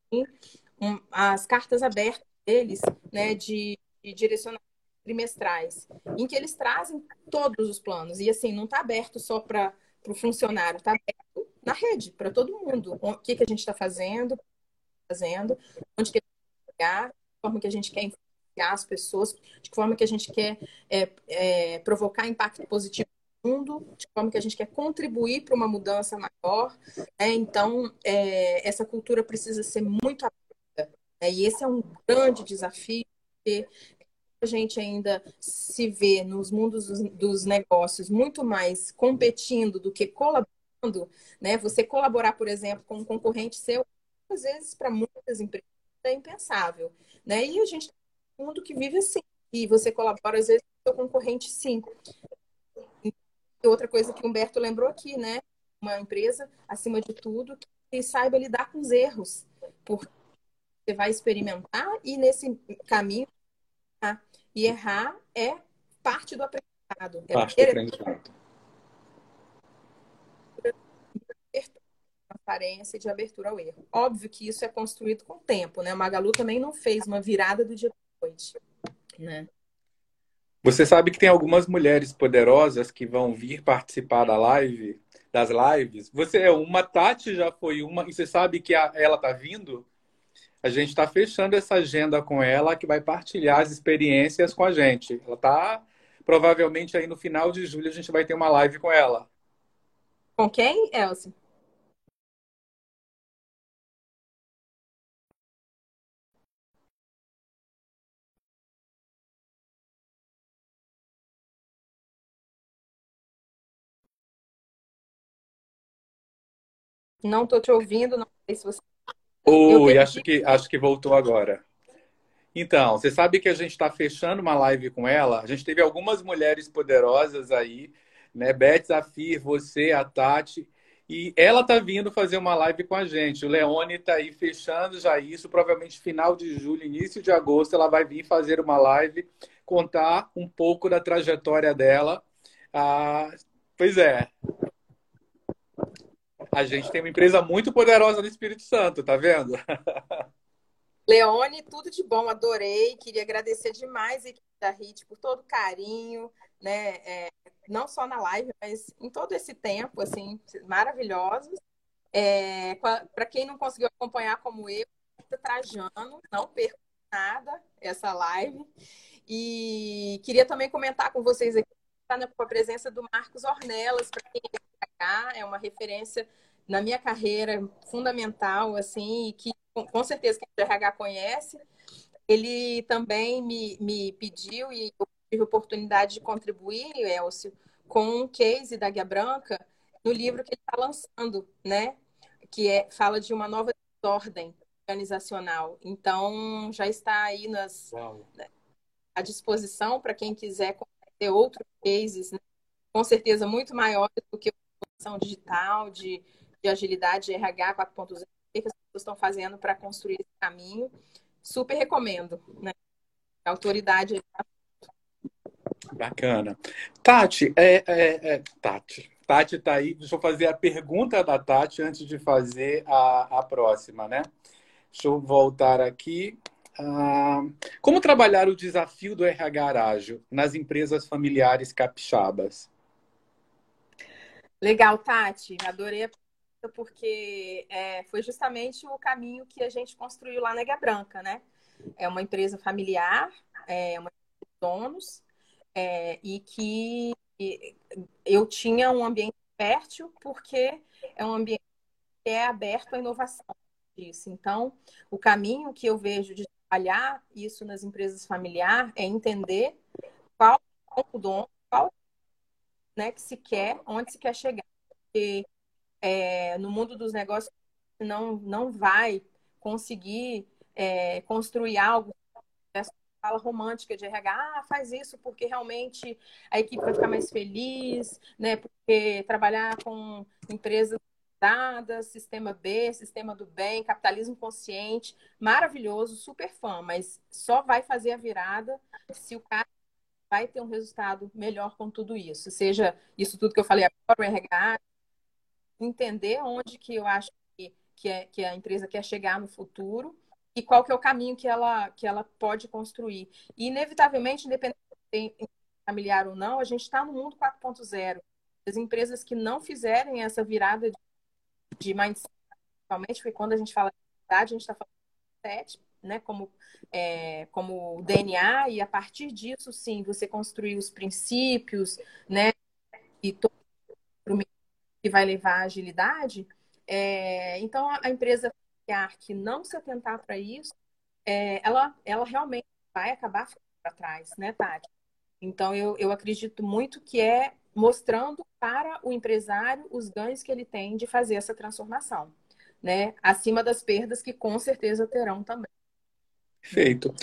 Speaker 2: um, as cartas abertas deles, né, de, de direcionamento trimestrais, em que eles trazem todos os planos. E assim, não está aberto só para o funcionário, está aberto na rede, para todo mundo. O que, que a gente está fazendo, fazendo, onde que a gente quer chegar, de forma que a gente quer influenciar as pessoas, de forma que a gente quer é, é, provocar impacto positivo no mundo, de forma que a gente quer contribuir para uma mudança maior. Né? Então, é, essa cultura precisa ser muito aberta. Né? E esse é um grande desafio, porque a gente ainda se vê nos mundos dos, negócios muito mais competindo do que colaborando, né? Você colaborar, por exemplo, com um concorrente seu, às vezes para muitas empresas é impensável, né? E a gente tem um mundo que vive assim, e você colabora às vezes com seu concorrente sim. E outra coisa que o Humberto lembrou aqui, né? Uma empresa, acima de tudo, que saiba lidar com os erros, porque você vai experimentar e nesse caminho tá? E errar é parte do aprendizado. É
Speaker 1: parte do aprendizado.
Speaker 2: Transparência e de abertura ao erro. Óbvio que isso é construído com o tempo, né? O Magalu também não fez uma virada do dia para noite, né?
Speaker 1: Você sabe que tem algumas mulheres poderosas que vão vir participar da live, das lives. Você é uma, Tati já foi uma, e você sabe que a, ela tá vindo? A gente está fechando essa agenda com ela, que vai partilhar as experiências com a gente. Ela está, provavelmente, aí no final de julho, a gente vai ter uma live com ela.
Speaker 2: Com quem, Elcio? Não estou te ouvindo, não sei se você
Speaker 1: Oi, acho que, acho que voltou agora. Então, você sabe que a gente está fechando uma live com ela. A gente teve algumas mulheres poderosas aí, né? Beth Zafir, você, a Tati. E ela está vindo fazer uma live com a gente. O Leone está aí fechando já isso. Provavelmente final de julho, início de agosto, ela vai vir fazer uma live, contar um pouco da trajetória dela. Ah, pois é, a gente tem uma empresa muito poderosa no Espírito Santo, tá vendo?
Speaker 2: Leone, tudo de bom, adorei. Queria agradecer demais a equipe da HIT por todo o carinho, né? É, não só na live, mas em todo esse tempo, assim, maravilhosos. É, Para quem não conseguiu acompanhar como eu, Trajano, não perco nada essa live. E queria também comentar com vocês aqui, tá, com a presença do Marcos Ornelas, para quem é, é uma referência na minha carreira fundamental, assim, e que com certeza quem o RH conhece. Ele também me, me pediu e eu tive a oportunidade de contribuir, Elcio, com um case da Guia Branca no livro que ele está lançando, né? Que é, fala de uma nova ordem organizacional. Então, já está aí nas, né, à disposição para quem quiser ter outros cases, né? com certeza muito maiores do que a digital, de de agilidade de RH 4.0, o que as pessoas estão fazendo para construir esse caminho. Super recomendo, né? A autoridade.
Speaker 1: Bacana. Tati, é, é, é, Tati, Tati está aí. Deixa eu fazer a pergunta da Tati antes de fazer a, a próxima, né? Deixa eu voltar aqui. Ah, como trabalhar o desafio do RH ágil nas empresas familiares capixabas?
Speaker 2: Legal, Tati. Adorei a pergunta porque é, foi justamente o caminho que a gente construiu lá na Ega Branca, né? É uma empresa familiar, é uma empresa de donos, é, e que eu tinha um ambiente fértil porque é um ambiente que é aberto à inovação disso. Então, o caminho que eu vejo de trabalhar isso nas empresas familiares é entender qual é o dom, qual né, que se quer, onde se quer chegar. Porque é, no mundo dos negócios não, não vai conseguir é, construir algo essa fala romântica de RH, ah, faz isso porque realmente a equipe vai ficar mais feliz, né? Porque trabalhar com empresas dadas, sistema B, sistema do bem, capitalismo consciente, maravilhoso, super fã, mas só vai fazer a virada se o cara vai ter um resultado melhor com tudo isso. Seja isso tudo que eu falei agora, o RH, entender onde que eu acho que, que, é, que a empresa quer chegar no futuro e qual que é o caminho que ela, que ela pode construir. E, inevitavelmente, independente de familiar ou não, a gente está no mundo 4.0. As empresas que não fizerem essa virada de, de mindset, principalmente, foi quando a gente fala de verdade, a gente está falando de mindset, né, como, é, como DNA, e a partir disso, sim, você construir os princípios, né, e todo que vai levar à agilidade. É, então, a empresa que não se atentar para isso, é, ela, ela realmente vai acabar ficando para trás, né, Tati? Então, eu, eu acredito muito que é mostrando para o empresário os ganhos que ele tem de fazer essa transformação, né? Acima das perdas que com certeza terão também.
Speaker 1: Perfeito.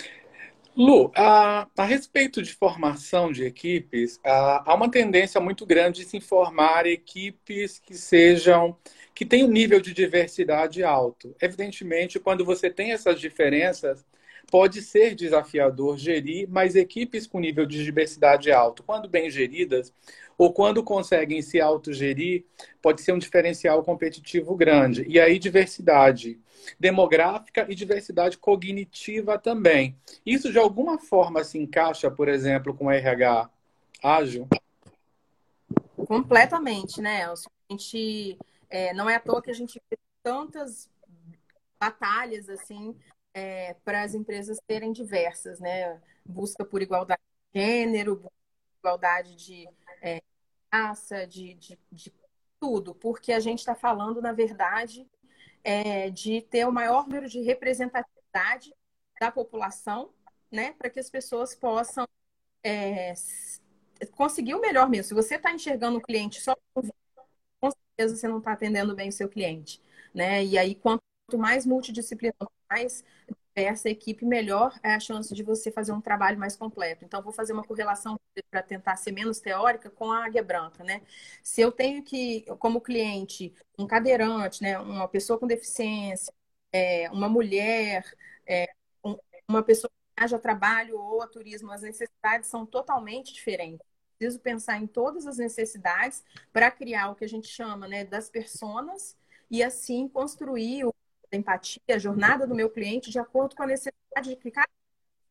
Speaker 1: Lu, a, a respeito de formação de equipes, a, há uma tendência muito grande de se formar equipes que sejam que tenham um nível de diversidade alto. Evidentemente, quando você tem essas diferenças, pode ser desafiador gerir, mas equipes com nível de diversidade alto, quando bem geridas, ou quando conseguem se autogerir, pode ser um diferencial competitivo grande. E aí, diversidade demográfica e diversidade cognitiva também. Isso, de alguma forma, se encaixa, por exemplo, com RH ágil?
Speaker 2: Completamente, né, Elcio? A gente, é, não é à toa que a gente vê tantas batalhas, assim, é, para as empresas serem diversas, né? Busca por igualdade de gênero, igualdade de é, raça, de, de, de, tudo, porque a gente está falando, na verdade, é, de ter o maior número de representatividade da população, né? Para que as pessoas possam é, conseguir o melhor mesmo. Se você está enxergando o cliente só com certeza você não está atendendo bem o seu cliente, né? E aí, quanto mais multidisciplinar, mais diversa a equipe, melhor é a chance de você fazer um trabalho mais completo. Então, vou fazer uma correlação para tentar ser menos teórica com a águia branca, né? Se eu tenho que, como cliente, um cadeirante, né, uma pessoa com deficiência, é, uma mulher, é, um, uma pessoa que haja trabalho ou a turismo, as necessidades são totalmente diferentes. Preciso pensar em todas as necessidades para criar o que a gente chama né, das personas e assim construir o empatia, a jornada do meu cliente de acordo com a necessidade de cada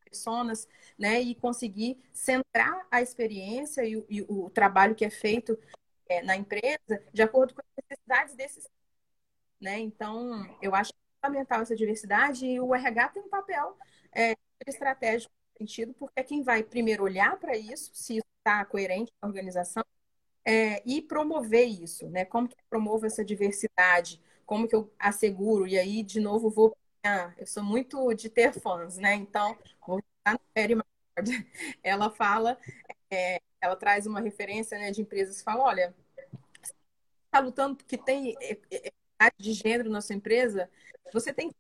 Speaker 2: pessoas, né, e conseguir centrar a experiência e, e o trabalho que é feito é, na empresa de acordo com as necessidades desses, né? Então, eu acho fundamental essa diversidade e o RH tem um papel é, estratégico sentido, porque é quem vai primeiro olhar para isso, se isso está coerente com a organização, é, e promover isso, né? Como que promovo essa diversidade? Como que eu asseguro? E aí, de novo, vou. Ah, eu sou muito de ter fãs, né? Então, vou estar no Perry Ela fala, é, ela traz uma referência né, de empresas que falam: olha, está lutando porque tem equidade de gênero na sua empresa, você tem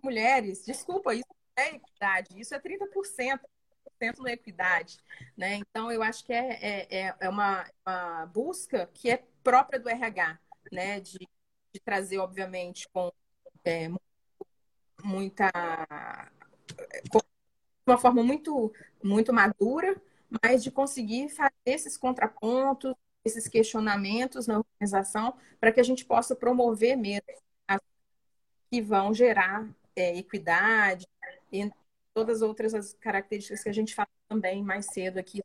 Speaker 2: mulheres, desculpa, isso é equidade, isso é 30%. Não é equidade, né? Então eu acho que é, é, é uma, uma busca que é própria do RH, né? De de trazer, obviamente, com é, muita. de uma forma muito, muito madura, mas de conseguir fazer esses contrapontos, esses questionamentos na organização para que a gente possa promover mesmo as que vão gerar é, equidade e todas as outras características que a gente fala também mais cedo aqui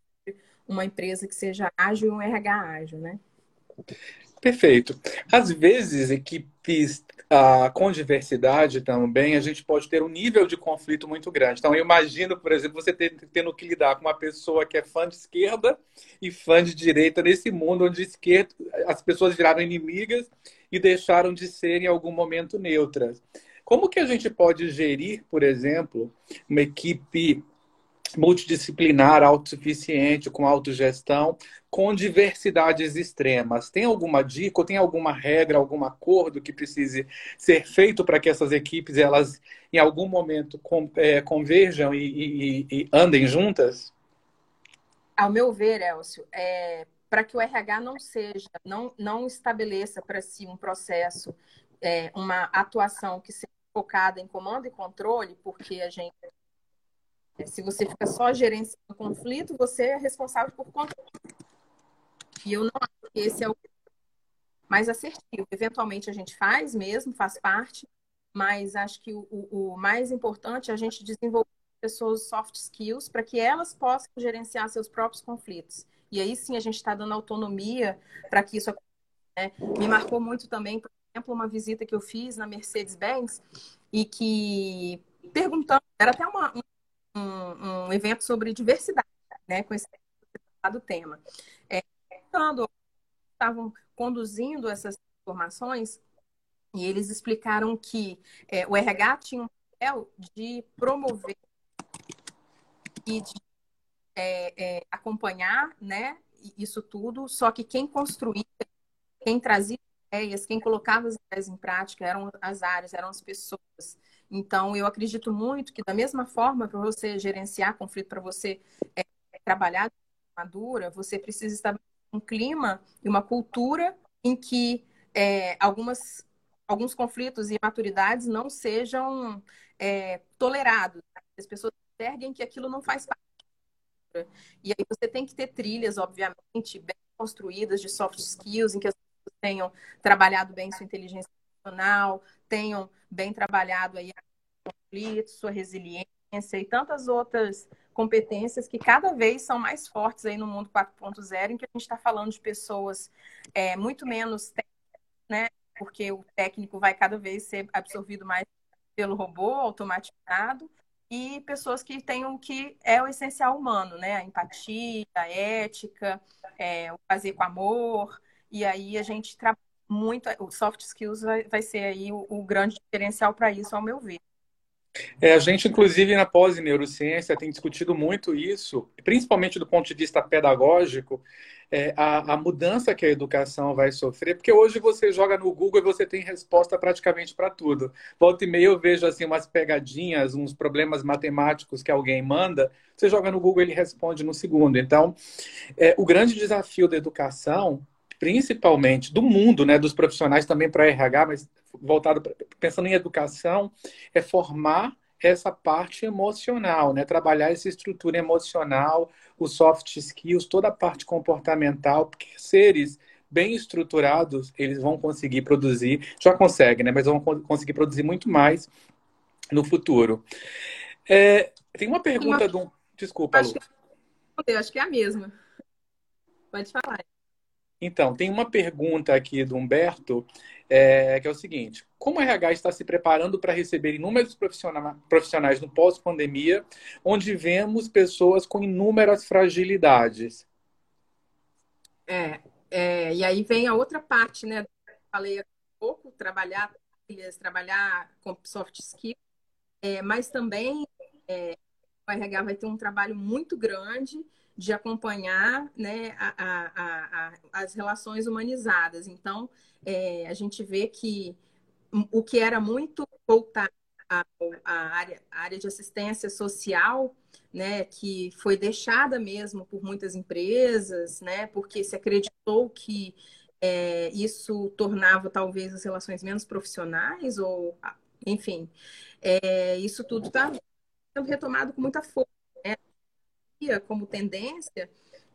Speaker 2: uma empresa que seja ágil e um RH ágil, né?
Speaker 1: Perfeito. Às vezes, equipes ah, com diversidade também, a gente pode ter um nível de conflito muito grande. Então, eu imagino, por exemplo, você tendo que lidar com uma pessoa que é fã de esquerda e fã de direita nesse mundo onde esquerda, as pessoas viraram inimigas e deixaram de ser em algum momento neutras. Como que a gente pode gerir, por exemplo, uma equipe multidisciplinar, autossuficiente, com autogestão, com diversidades extremas. Tem alguma dica ou tem alguma regra, algum acordo que precise ser feito para que essas equipes elas em algum momento é, converjam e, e, e, andem juntas?
Speaker 2: Ao meu ver, Elcio, é, para que o RH não seja, não, não estabeleça para si um processo, é, uma atuação que seja focada em comando e controle, porque a gente se você fica só gerenciando o conflito, você é responsável por controle. E eu não acho que esse é o mais assertivo. Eventualmente a gente faz mesmo, faz parte, mas acho que o, o, mais importante é a gente desenvolver pessoas soft skills para que elas possam gerenciar seus próprios conflitos. E aí sim a gente está dando autonomia para que isso aconteça. Né? Me marcou muito também, por exemplo, uma visita que eu fiz na Mercedes-Benz e que perguntando, era até uma, um, evento sobre diversidade, né, com esse do tema. É, quando estavam conduzindo essas informações, e eles explicaram que é, o RH tinha um papel de promover e de é, é, acompanhar né, isso tudo, só que quem construía, quem trazia ideias, quem colocava as ideias em prática eram as áreas, eram as pessoas. Então, eu acredito muito que, da mesma forma, para você gerenciar conflito, para você é, trabalhar madura, você precisa estabelecer um clima e uma cultura em que é, algumas, alguns conflitos e maturidades não sejam é, tolerados. As pessoas enxerguem que aquilo não faz parte. E aí você tem que ter trilhas, obviamente, bem construídas de soft skills, em que as pessoas tenham trabalhado bem sua inteligência emocional, tenham bem trabalhado aí conflito, sua resiliência e tantas outras competências que cada vez são mais fortes aí no mundo 4.0, em que a gente está falando de pessoas é, muito menos técnicas, né? Porque o técnico vai cada vez ser absorvido mais pelo robô automatizado e pessoas que tenham que é o essencial humano, né? A empatia, a ética, é, o fazer com amor. E aí a gente trabalha muito, o soft skills vai, vai ser aí o, o grande diferencial para isso, ao meu ver.
Speaker 1: É, a gente, inclusive, na pós-neurociência, tem discutido muito isso, principalmente do ponto de vista pedagógico, é, a, a, mudança que a educação vai sofrer, porque hoje você joga no Google e você tem resposta praticamente para tudo. Volta e meia eu vejo assim umas pegadinhas, uns problemas matemáticos que alguém manda, você joga no Google ele responde no segundo. Então, é, o grande desafio da educação principalmente do mundo, né, dos profissionais também para RH, mas voltado pra, pensando em educação, é formar essa parte emocional, né, trabalhar essa estrutura emocional, os soft skills, toda a parte comportamental, porque seres bem estruturados, eles vão conseguir produzir, já conseguem, né, mas vão conseguir produzir muito mais no futuro. É, tem uma pergunta uma... do. Desculpa,
Speaker 2: acho Lu. Que... Acho que é a mesma. Pode falar.
Speaker 1: Então, tem uma pergunta aqui do Humberto, é, que é o seguinte: como a RH está se preparando para receber inúmeros profissionais no pós-pandemia, onde vemos pessoas com inúmeras fragilidades?
Speaker 2: É, é, e aí vem a outra parte, né? Falei há pouco, trabalhar trabalhar com soft skills, é, mas também é, o RH vai ter um trabalho muito grande de acompanhar né, a, a, a, as relações humanizadas. Então, é, a gente vê que o que era muito voltado à, área, área de assistência social, né, que foi deixada mesmo por muitas empresas, né, porque se acreditou que é, isso tornava talvez as relações menos profissionais, ou enfim, é, isso tudo está sendo retomado com muita força como tendência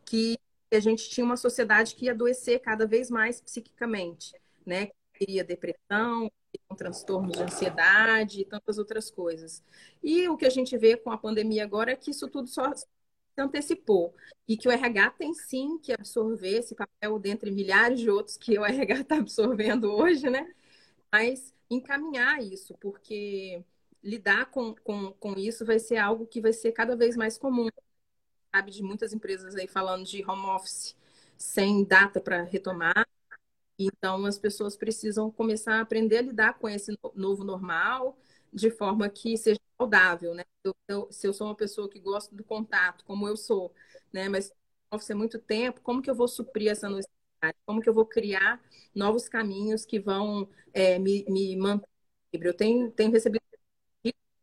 Speaker 2: que a gente tinha uma sociedade que ia adoecer cada vez mais psiquicamente, né? Teria depressão, transtornos de ansiedade e tantas outras coisas. E o que a gente vê com a pandemia agora é que isso tudo só se antecipou e que o RH tem sim que absorver esse papel dentre milhares de outros que o RH está absorvendo hoje, né? Mas encaminhar isso, porque lidar com, com, com isso vai ser algo que vai ser cada vez mais comum sabe de muitas empresas aí falando de home office sem data para retomar. Então, as pessoas precisam começar a aprender a lidar com esse novo normal de forma que seja saudável, né? Eu, eu, se eu sou uma pessoa que gosta do contato, como eu sou, né? Mas office é muito tempo, como que eu vou suprir essa necessidade? Como que eu vou criar novos caminhos que vão é, me, me manter? Eu tenho, tenho recebido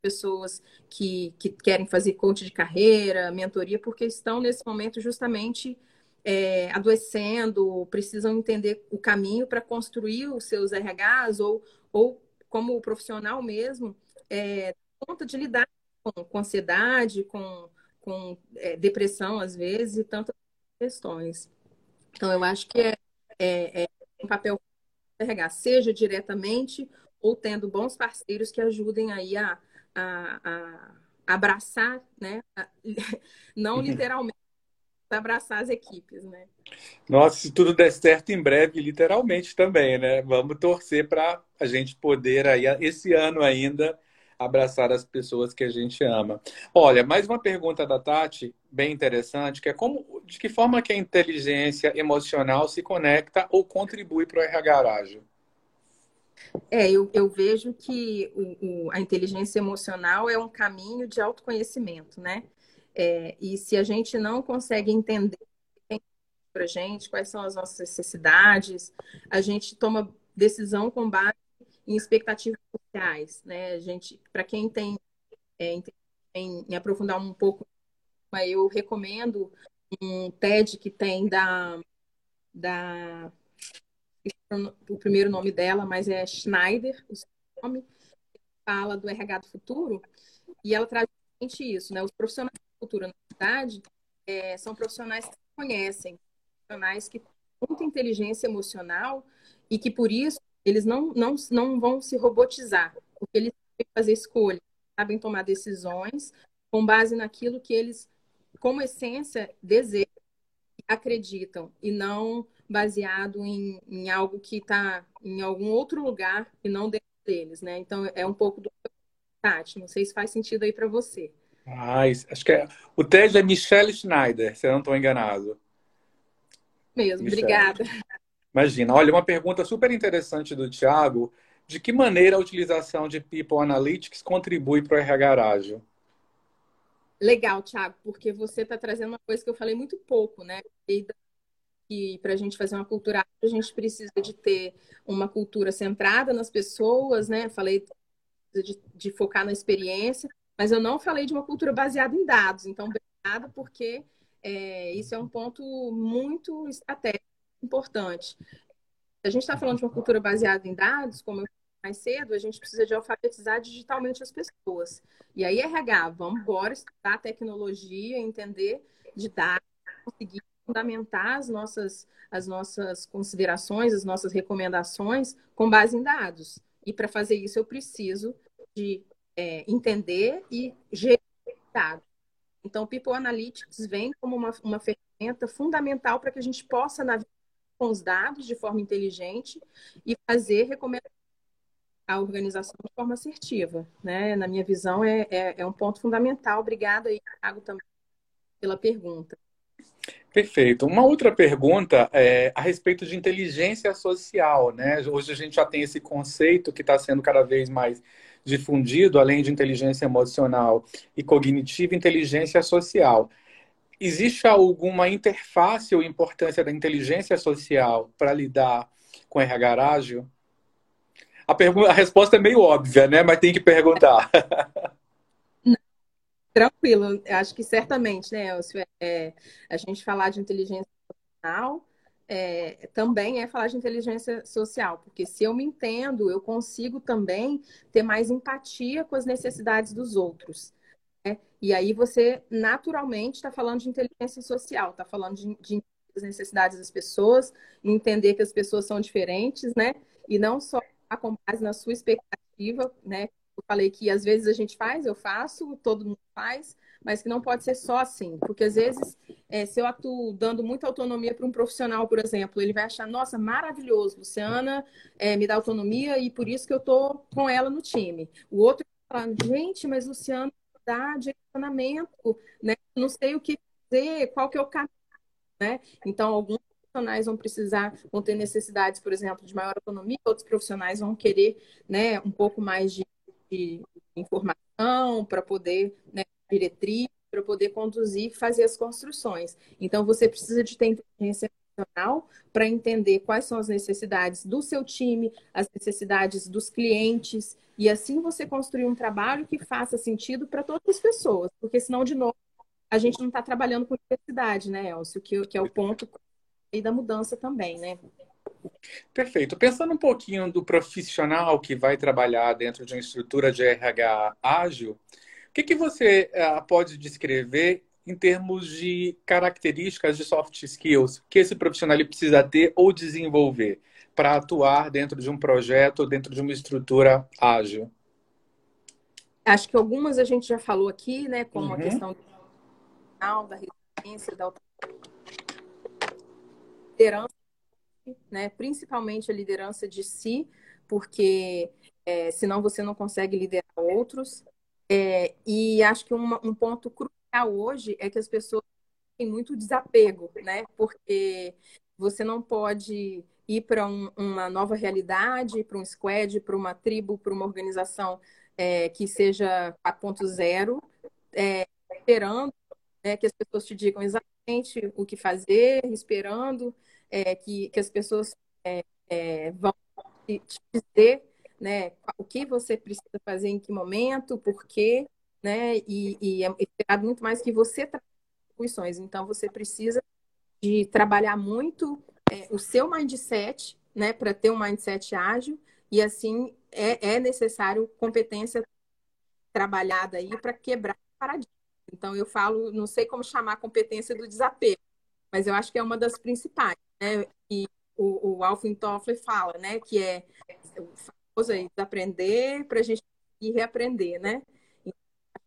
Speaker 2: pessoas que, que querem fazer coach de carreira, mentoria, porque estão nesse momento justamente é, adoecendo, precisam entender o caminho para construir os seus RHs ou, ou como profissional mesmo, é, conta de lidar com, com ansiedade, com, com é, depressão às vezes e tantas questões. Então, eu acho que é, é, é um papel RH, seja diretamente ou tendo bons parceiros que ajudem aí a, a, a abraçar, né? Não uhum. literalmente abraçar as equipes, né?
Speaker 1: Nossa, se tudo der certo em breve, literalmente também, né? Vamos torcer para a gente poder aí esse ano ainda abraçar as pessoas que a gente ama. Olha, mais uma pergunta da Tati, bem interessante, que é como, de que forma que a inteligência emocional se conecta ou contribui para o RH ágil?
Speaker 2: É, eu, eu vejo que o, o, a inteligência emocional é um caminho de autoconhecimento, né? É, e se a gente não consegue entender para gente quais são as nossas necessidades, a gente toma decisão com base em expectativas sociais, né? A gente, para quem tem é, em, em aprofundar um pouco, eu recomendo um TED que tem da da o primeiro nome dela, mas é Schneider, o nome, fala do RH do futuro, e ela traz isso, né? Os profissionais do futuro na cidade é, são profissionais que conhecem, profissionais que têm muita inteligência emocional e que, por isso, eles não, não, não vão se robotizar, porque eles sabem fazer escolhas, sabem tomar decisões com base naquilo que eles, como essência, desejam, acreditam, e não baseado em, em algo que está em algum outro lugar e não dentro deles, né? Então é um pouco do Tati, não sei se faz sentido aí para você.
Speaker 1: Ah, acho que é. O TED é Michelle Schneider, se eu não estou enganado.
Speaker 2: Mesmo, Michelle. obrigada.
Speaker 1: Imagina. Olha, uma pergunta super interessante do Tiago. De que maneira a utilização de People Analytics contribui para o RH ágil?
Speaker 2: Legal, Tiago, porque você está trazendo uma coisa que eu falei muito pouco, né? Que para a gente fazer uma cultura, a gente precisa de ter uma cultura centrada nas pessoas, né? Falei de, de, focar na experiência, mas eu não falei de uma cultura baseada em dados. Então, obrigada, porque é, isso é um ponto muito estratégico, importante. A gente está falando de uma cultura baseada em dados, como eu mais cedo, a gente precisa de alfabetizar digitalmente as pessoas. E aí, RH, vamos embora estudar tecnologia, entender de dados, conseguir fundamentar as nossas, as nossas considerações, as nossas recomendações com base em dados. E para fazer isso, eu preciso de é, entender e gerar dados. Então, o People Analytics vem como uma, uma ferramenta fundamental para que a gente possa navegar com os dados de forma inteligente e fazer recomendações à organização de forma assertiva. Né? Na minha visão, é, é, é um ponto fundamental. Obrigada Thiago, também pela pergunta.
Speaker 1: Perfeito. Uma outra pergunta é a respeito de inteligência social, né? Hoje a gente já tem esse conceito que está sendo cada vez mais difundido, além de inteligência emocional e cognitiva, inteligência social. Existe alguma interface ou importância da inteligência social para lidar com RH ágil? A, pergunta, a resposta é meio óbvia, né? Mas tem que perguntar.
Speaker 2: Tranquilo, acho que certamente, né, Elcio, é, a gente falar de inteligência social é, também é falar de inteligência social, porque se eu me entendo, eu consigo também ter mais empatia com as necessidades dos outros. Né? E aí você naturalmente está falando de inteligência social, está falando de, de as necessidades das pessoas, entender que as pessoas são diferentes, né? E não só com base na sua expectativa, né? Eu falei que às vezes a gente faz, eu faço, todo mundo faz, mas que não pode ser só assim, porque às vezes, é, se eu atuo dando muita autonomia para um profissional, por exemplo, ele vai achar, nossa, maravilhoso, Luciana é, me dá autonomia e por isso que eu estou com ela no time. O outro vai falar, gente, mas Luciana dá direcionamento, né? Não sei o que fazer, qual que é o caminho, né? Então, alguns profissionais vão precisar, vão ter necessidades, por exemplo, de maior autonomia, outros profissionais vão querer, né, um pouco mais de, de informação para poder, né, diretriz, para poder conduzir fazer as construções. Então, você precisa de ter inteligência emocional para entender quais são as necessidades do seu time, as necessidades dos clientes, e assim você construir um trabalho que faça sentido para todas as pessoas, porque senão, de novo, a gente não está trabalhando com diversidade, né, Elcio? Que, que é o ponto da mudança também, né?
Speaker 1: Perfeito. Pensando um pouquinho do profissional que vai trabalhar dentro de uma estrutura de RH ágil, o que, que você uh, pode descrever em termos de características de soft skills que esse profissional precisa ter ou desenvolver para atuar dentro de um projeto, dentro de uma estrutura ágil?
Speaker 2: Acho que algumas a gente já falou aqui, né, como uhum. a questão da resiliência, da liderança, né, principalmente a liderança de si, porque é, senão você não consegue liderar outros. É, e acho que uma, um ponto crucial hoje é que as pessoas têm muito desapego, né? Porque você não pode ir para um, uma nova realidade, para um squad, para uma tribo, para uma organização é, que seja 4.0, é, esperando né, que as pessoas te digam exatamente o que fazer, esperando é, que, que as pessoas é, é, vão te dizer né? O que você precisa fazer em que momento, por quê, né? E, e é esperado muito mais que você trabalhe atribuições. Então, você precisa de trabalhar muito é, o seu mindset, né? Para ter um mindset ágil e assim é, é necessário competência trabalhada aí para quebrar o paradigma. Então, eu falo, não sei como chamar a competência do desapego, mas eu acho que é uma das principais, né? E o, o Alvin Toffler fala, né? Que é aí, desaprender para a gente ir reaprender, né?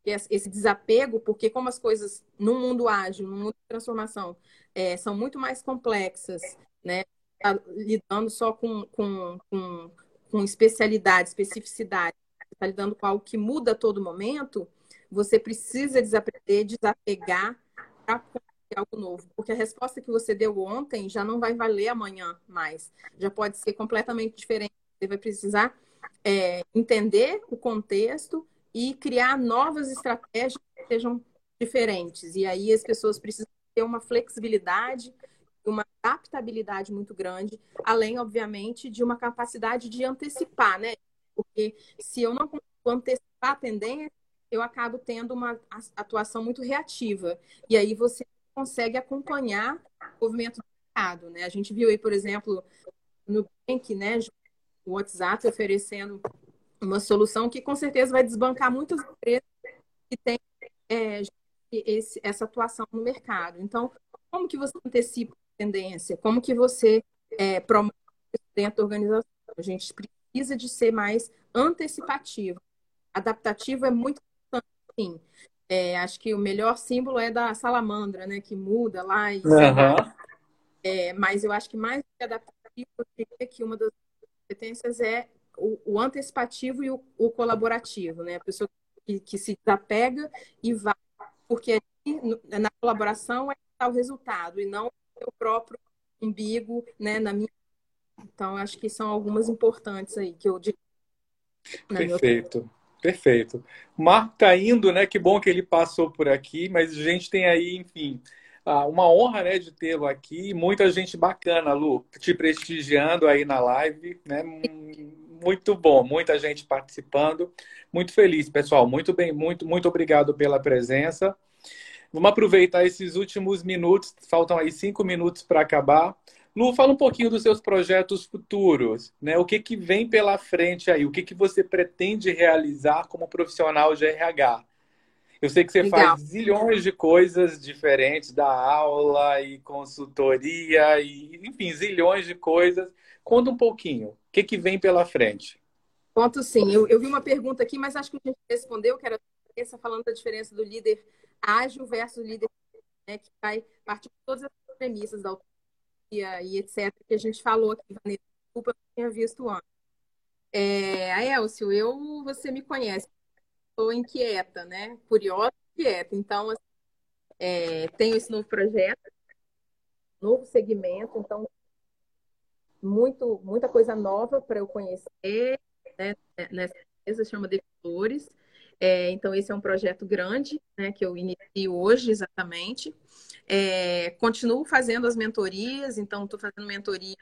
Speaker 2: Esse desapego, porque como as coisas no mundo ágil, no mundo de transformação, é, são muito mais complexas, né? Tá lidando só com, com, com, com especialidade, especificidade, está lidando com algo que muda a todo momento, você precisa desaprender, desapegar para algo novo, porque a resposta que você deu ontem já não vai valer amanhã mais, já pode ser completamente diferente. Você vai precisar é, entender o contexto e criar novas estratégias que sejam diferentes. E aí as pessoas precisam ter uma flexibilidade, uma adaptabilidade muito grande, além, obviamente, de uma capacidade de antecipar, né? Porque se eu não consigo antecipar a tendência, eu acabo tendo uma atuação muito reativa. E aí você consegue acompanhar o movimento do mercado, né? A gente viu aí, por exemplo, no Bank, né, o WhatsApp oferecendo uma solução que com certeza vai desbancar muitas empresas que têm é, esse, essa atuação no mercado. Então, como que você antecipa a tendência? Como que você é, promove dentro da organização? A gente precisa de ser mais antecipativo. Adaptativo é muito importante, sim. É, acho que o melhor símbolo é da salamandra, né? Que muda lá e uhum. é, mas eu acho que mais do que adaptativo, eu diria que uma das competências é o, o antecipativo e o, o, colaborativo, né? A pessoa que, que, se desapega e vai, porque na colaboração é o resultado e não o próprio umbigo, né? Na minha... Então, acho que são algumas importantes aí que eu digo.
Speaker 1: Perfeito. Perfeito. Marco está indo, né? Que bom que ele passou por aqui, mas a gente tem aí, enfim, uma honra né, de tê-lo aqui. Muita gente bacana, Lu, te prestigiando aí na live. Né? Muito bom, muita gente participando. Muito feliz, pessoal. Muito bem, muito, muito obrigado pela presença. Vamos aproveitar esses últimos minutos, faltam aí cinco minutos para acabar. Lu, fala um pouquinho dos seus projetos futuros, né? O que, que vem pela frente aí? O que, que você pretende realizar como profissional de RH? Eu sei que você Legal. faz zilhões de coisas diferentes, da aula e consultoria, e, enfim, zilhões de coisas. Conta um pouquinho, o que, que vem pela frente?
Speaker 2: Conto sim. Eu, eu vi uma pergunta aqui, mas acho que a gente respondeu, que era essa falando da diferença do líder ágil versus líder né, que vai partir de todas as premissas da autonomia e etc., que a gente falou aqui, Vanessa. Desculpa, eu não tinha visto antes. É, a Elcio, eu, você me conhece, estou inquieta, né? Curiosa e inquieta. Então, assim, é, tenho esse novo projeto, novo segmento, então, muito, muita coisa nova para eu conhecer, né? Nessa empresa, chama de Flores. É, então, esse é um projeto grande, né, que eu inicio hoje exatamente. É, continuo fazendo as mentorias, então estou fazendo mentoria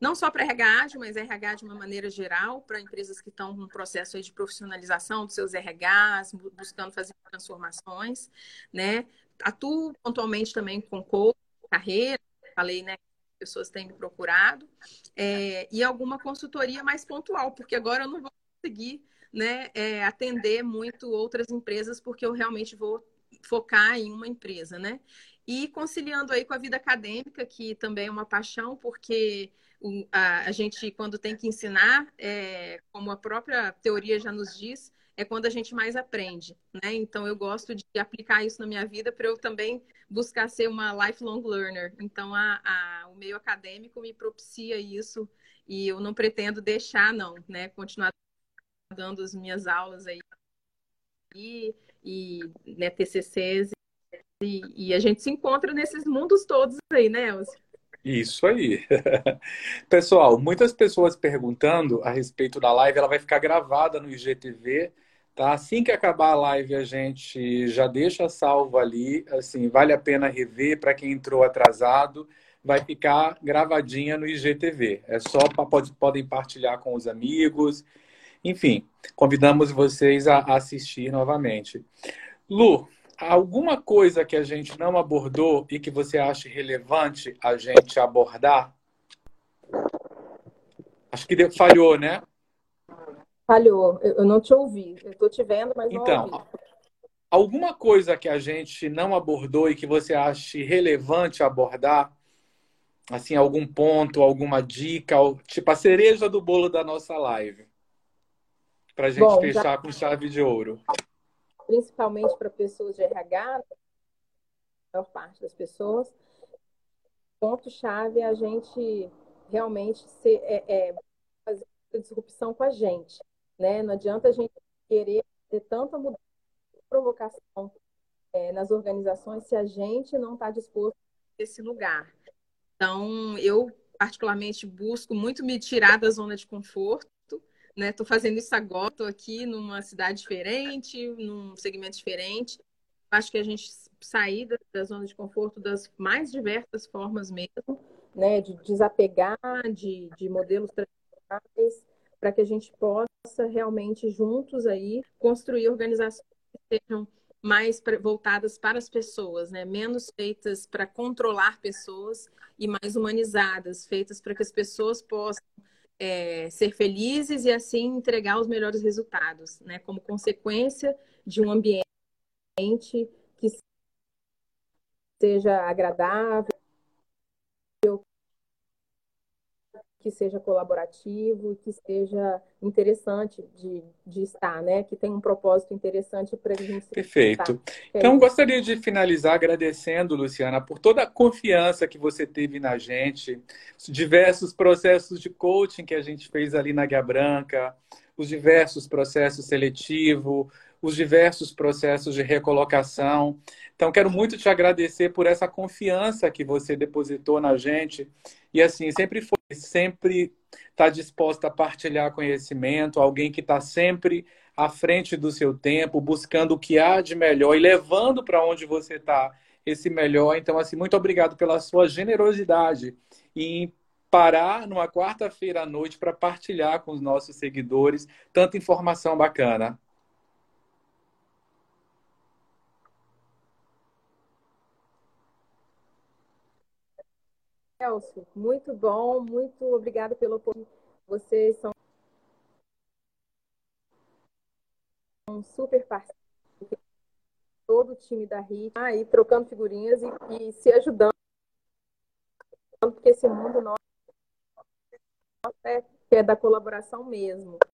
Speaker 2: não só para RH mas RH de uma maneira geral, para empresas que estão no processo de profissionalização dos seus RHs, buscando fazer transformações, né? Atuo pontualmente também com coach, carreira, falei, né? Pessoas têm me procurado, é, e alguma consultoria mais pontual, porque agora eu não vou conseguir né, é, atender muito outras empresas, porque eu realmente vou focar em uma empresa, né? E conciliando aí com a vida acadêmica, que também é uma paixão, porque a, a gente, quando tem que ensinar, é, como a própria teoria já nos diz, é quando a gente mais aprende, né? Então eu gosto de aplicar isso na minha vida para eu também buscar ser uma lifelong learner. Então a, a, o meio acadêmico me propicia isso e eu não pretendo deixar não, né? Continuar dando as minhas aulas aí e, e né, TCCs e, e, a gente se encontra nesses mundos todos aí, né, Elcio?
Speaker 1: Isso aí. Pessoal, muitas pessoas perguntando a respeito da live, ela vai ficar gravada no IGTV, tá? Assim que acabar a live, a gente já deixa salvo ali, assim, vale a pena rever para quem entrou atrasado, vai ficar gravadinha no IGTV. É só pode, podem partilhar com os amigos. Enfim, convidamos vocês a assistir novamente. Lu, alguma coisa que a gente não abordou e que você acha relevante a gente abordar? Acho que falhou, né?
Speaker 2: Falhou. Eu não te ouvi. Eu estou te vendo, mas não então, ouvi.
Speaker 1: Alguma coisa que a gente não abordou e que você acha relevante abordar? Assim, algum ponto, alguma dica, tipo a cereja do bolo da nossa live. Para a gente Bom, fechar já... com chave de ouro
Speaker 2: principalmente para pessoas de RH, a maior parte das pessoas, ponto-chave é a gente realmente ser, é, é, fazer disrupção com a gente. Né? Não adianta a gente querer ter tanta mudança, provocação é, nas organizações se a gente não está disposto a esse lugar. Então, eu particularmente busco muito me tirar da zona de conforto né? Tô fazendo isso agora, tô aqui numa cidade diferente, num segmento diferente. Acho que a gente sair da, da zona de conforto das mais diversas formas mesmo, né? De desapegar de, de modelos tradicionais, para que a gente possa realmente juntos aí construir organizações que sejam mais voltadas para as pessoas, né? Menos feitas para controlar pessoas e mais humanizadas, feitas para que as pessoas possam é, ser felizes e assim entregar os melhores resultados, né? Como consequência de um ambiente que seja agradável, que seja colaborativo, que seja interessante de, de estar, né? Que tenha um propósito interessante para a gente.
Speaker 1: Perfeito. É então, gostaria de finalizar agradecendo, Luciana, por toda a confiança que você teve na gente, os diversos processos de coaching que a gente fez ali na Guia Branca, os diversos processos seletivos, os diversos processos de recolocação. Então, quero muito te agradecer por essa confiança que você depositou na gente. E assim, sempre foi, sempre está disposta a partilhar conhecimento, alguém que está sempre à frente do seu tempo, buscando o que há de melhor e levando para onde você está esse melhor. Então, assim, muito obrigado pela sua generosidade em parar numa quarta-feira à noite para partilhar com os nossos seguidores tanta informação bacana.
Speaker 2: Elcio, muito bom, muito obrigada pelo oportunidade. Vocês são um super parceiro. todo o time da RIT, aí trocando figurinhas e, e se ajudando, porque esse mundo nosso é, é da colaboração mesmo.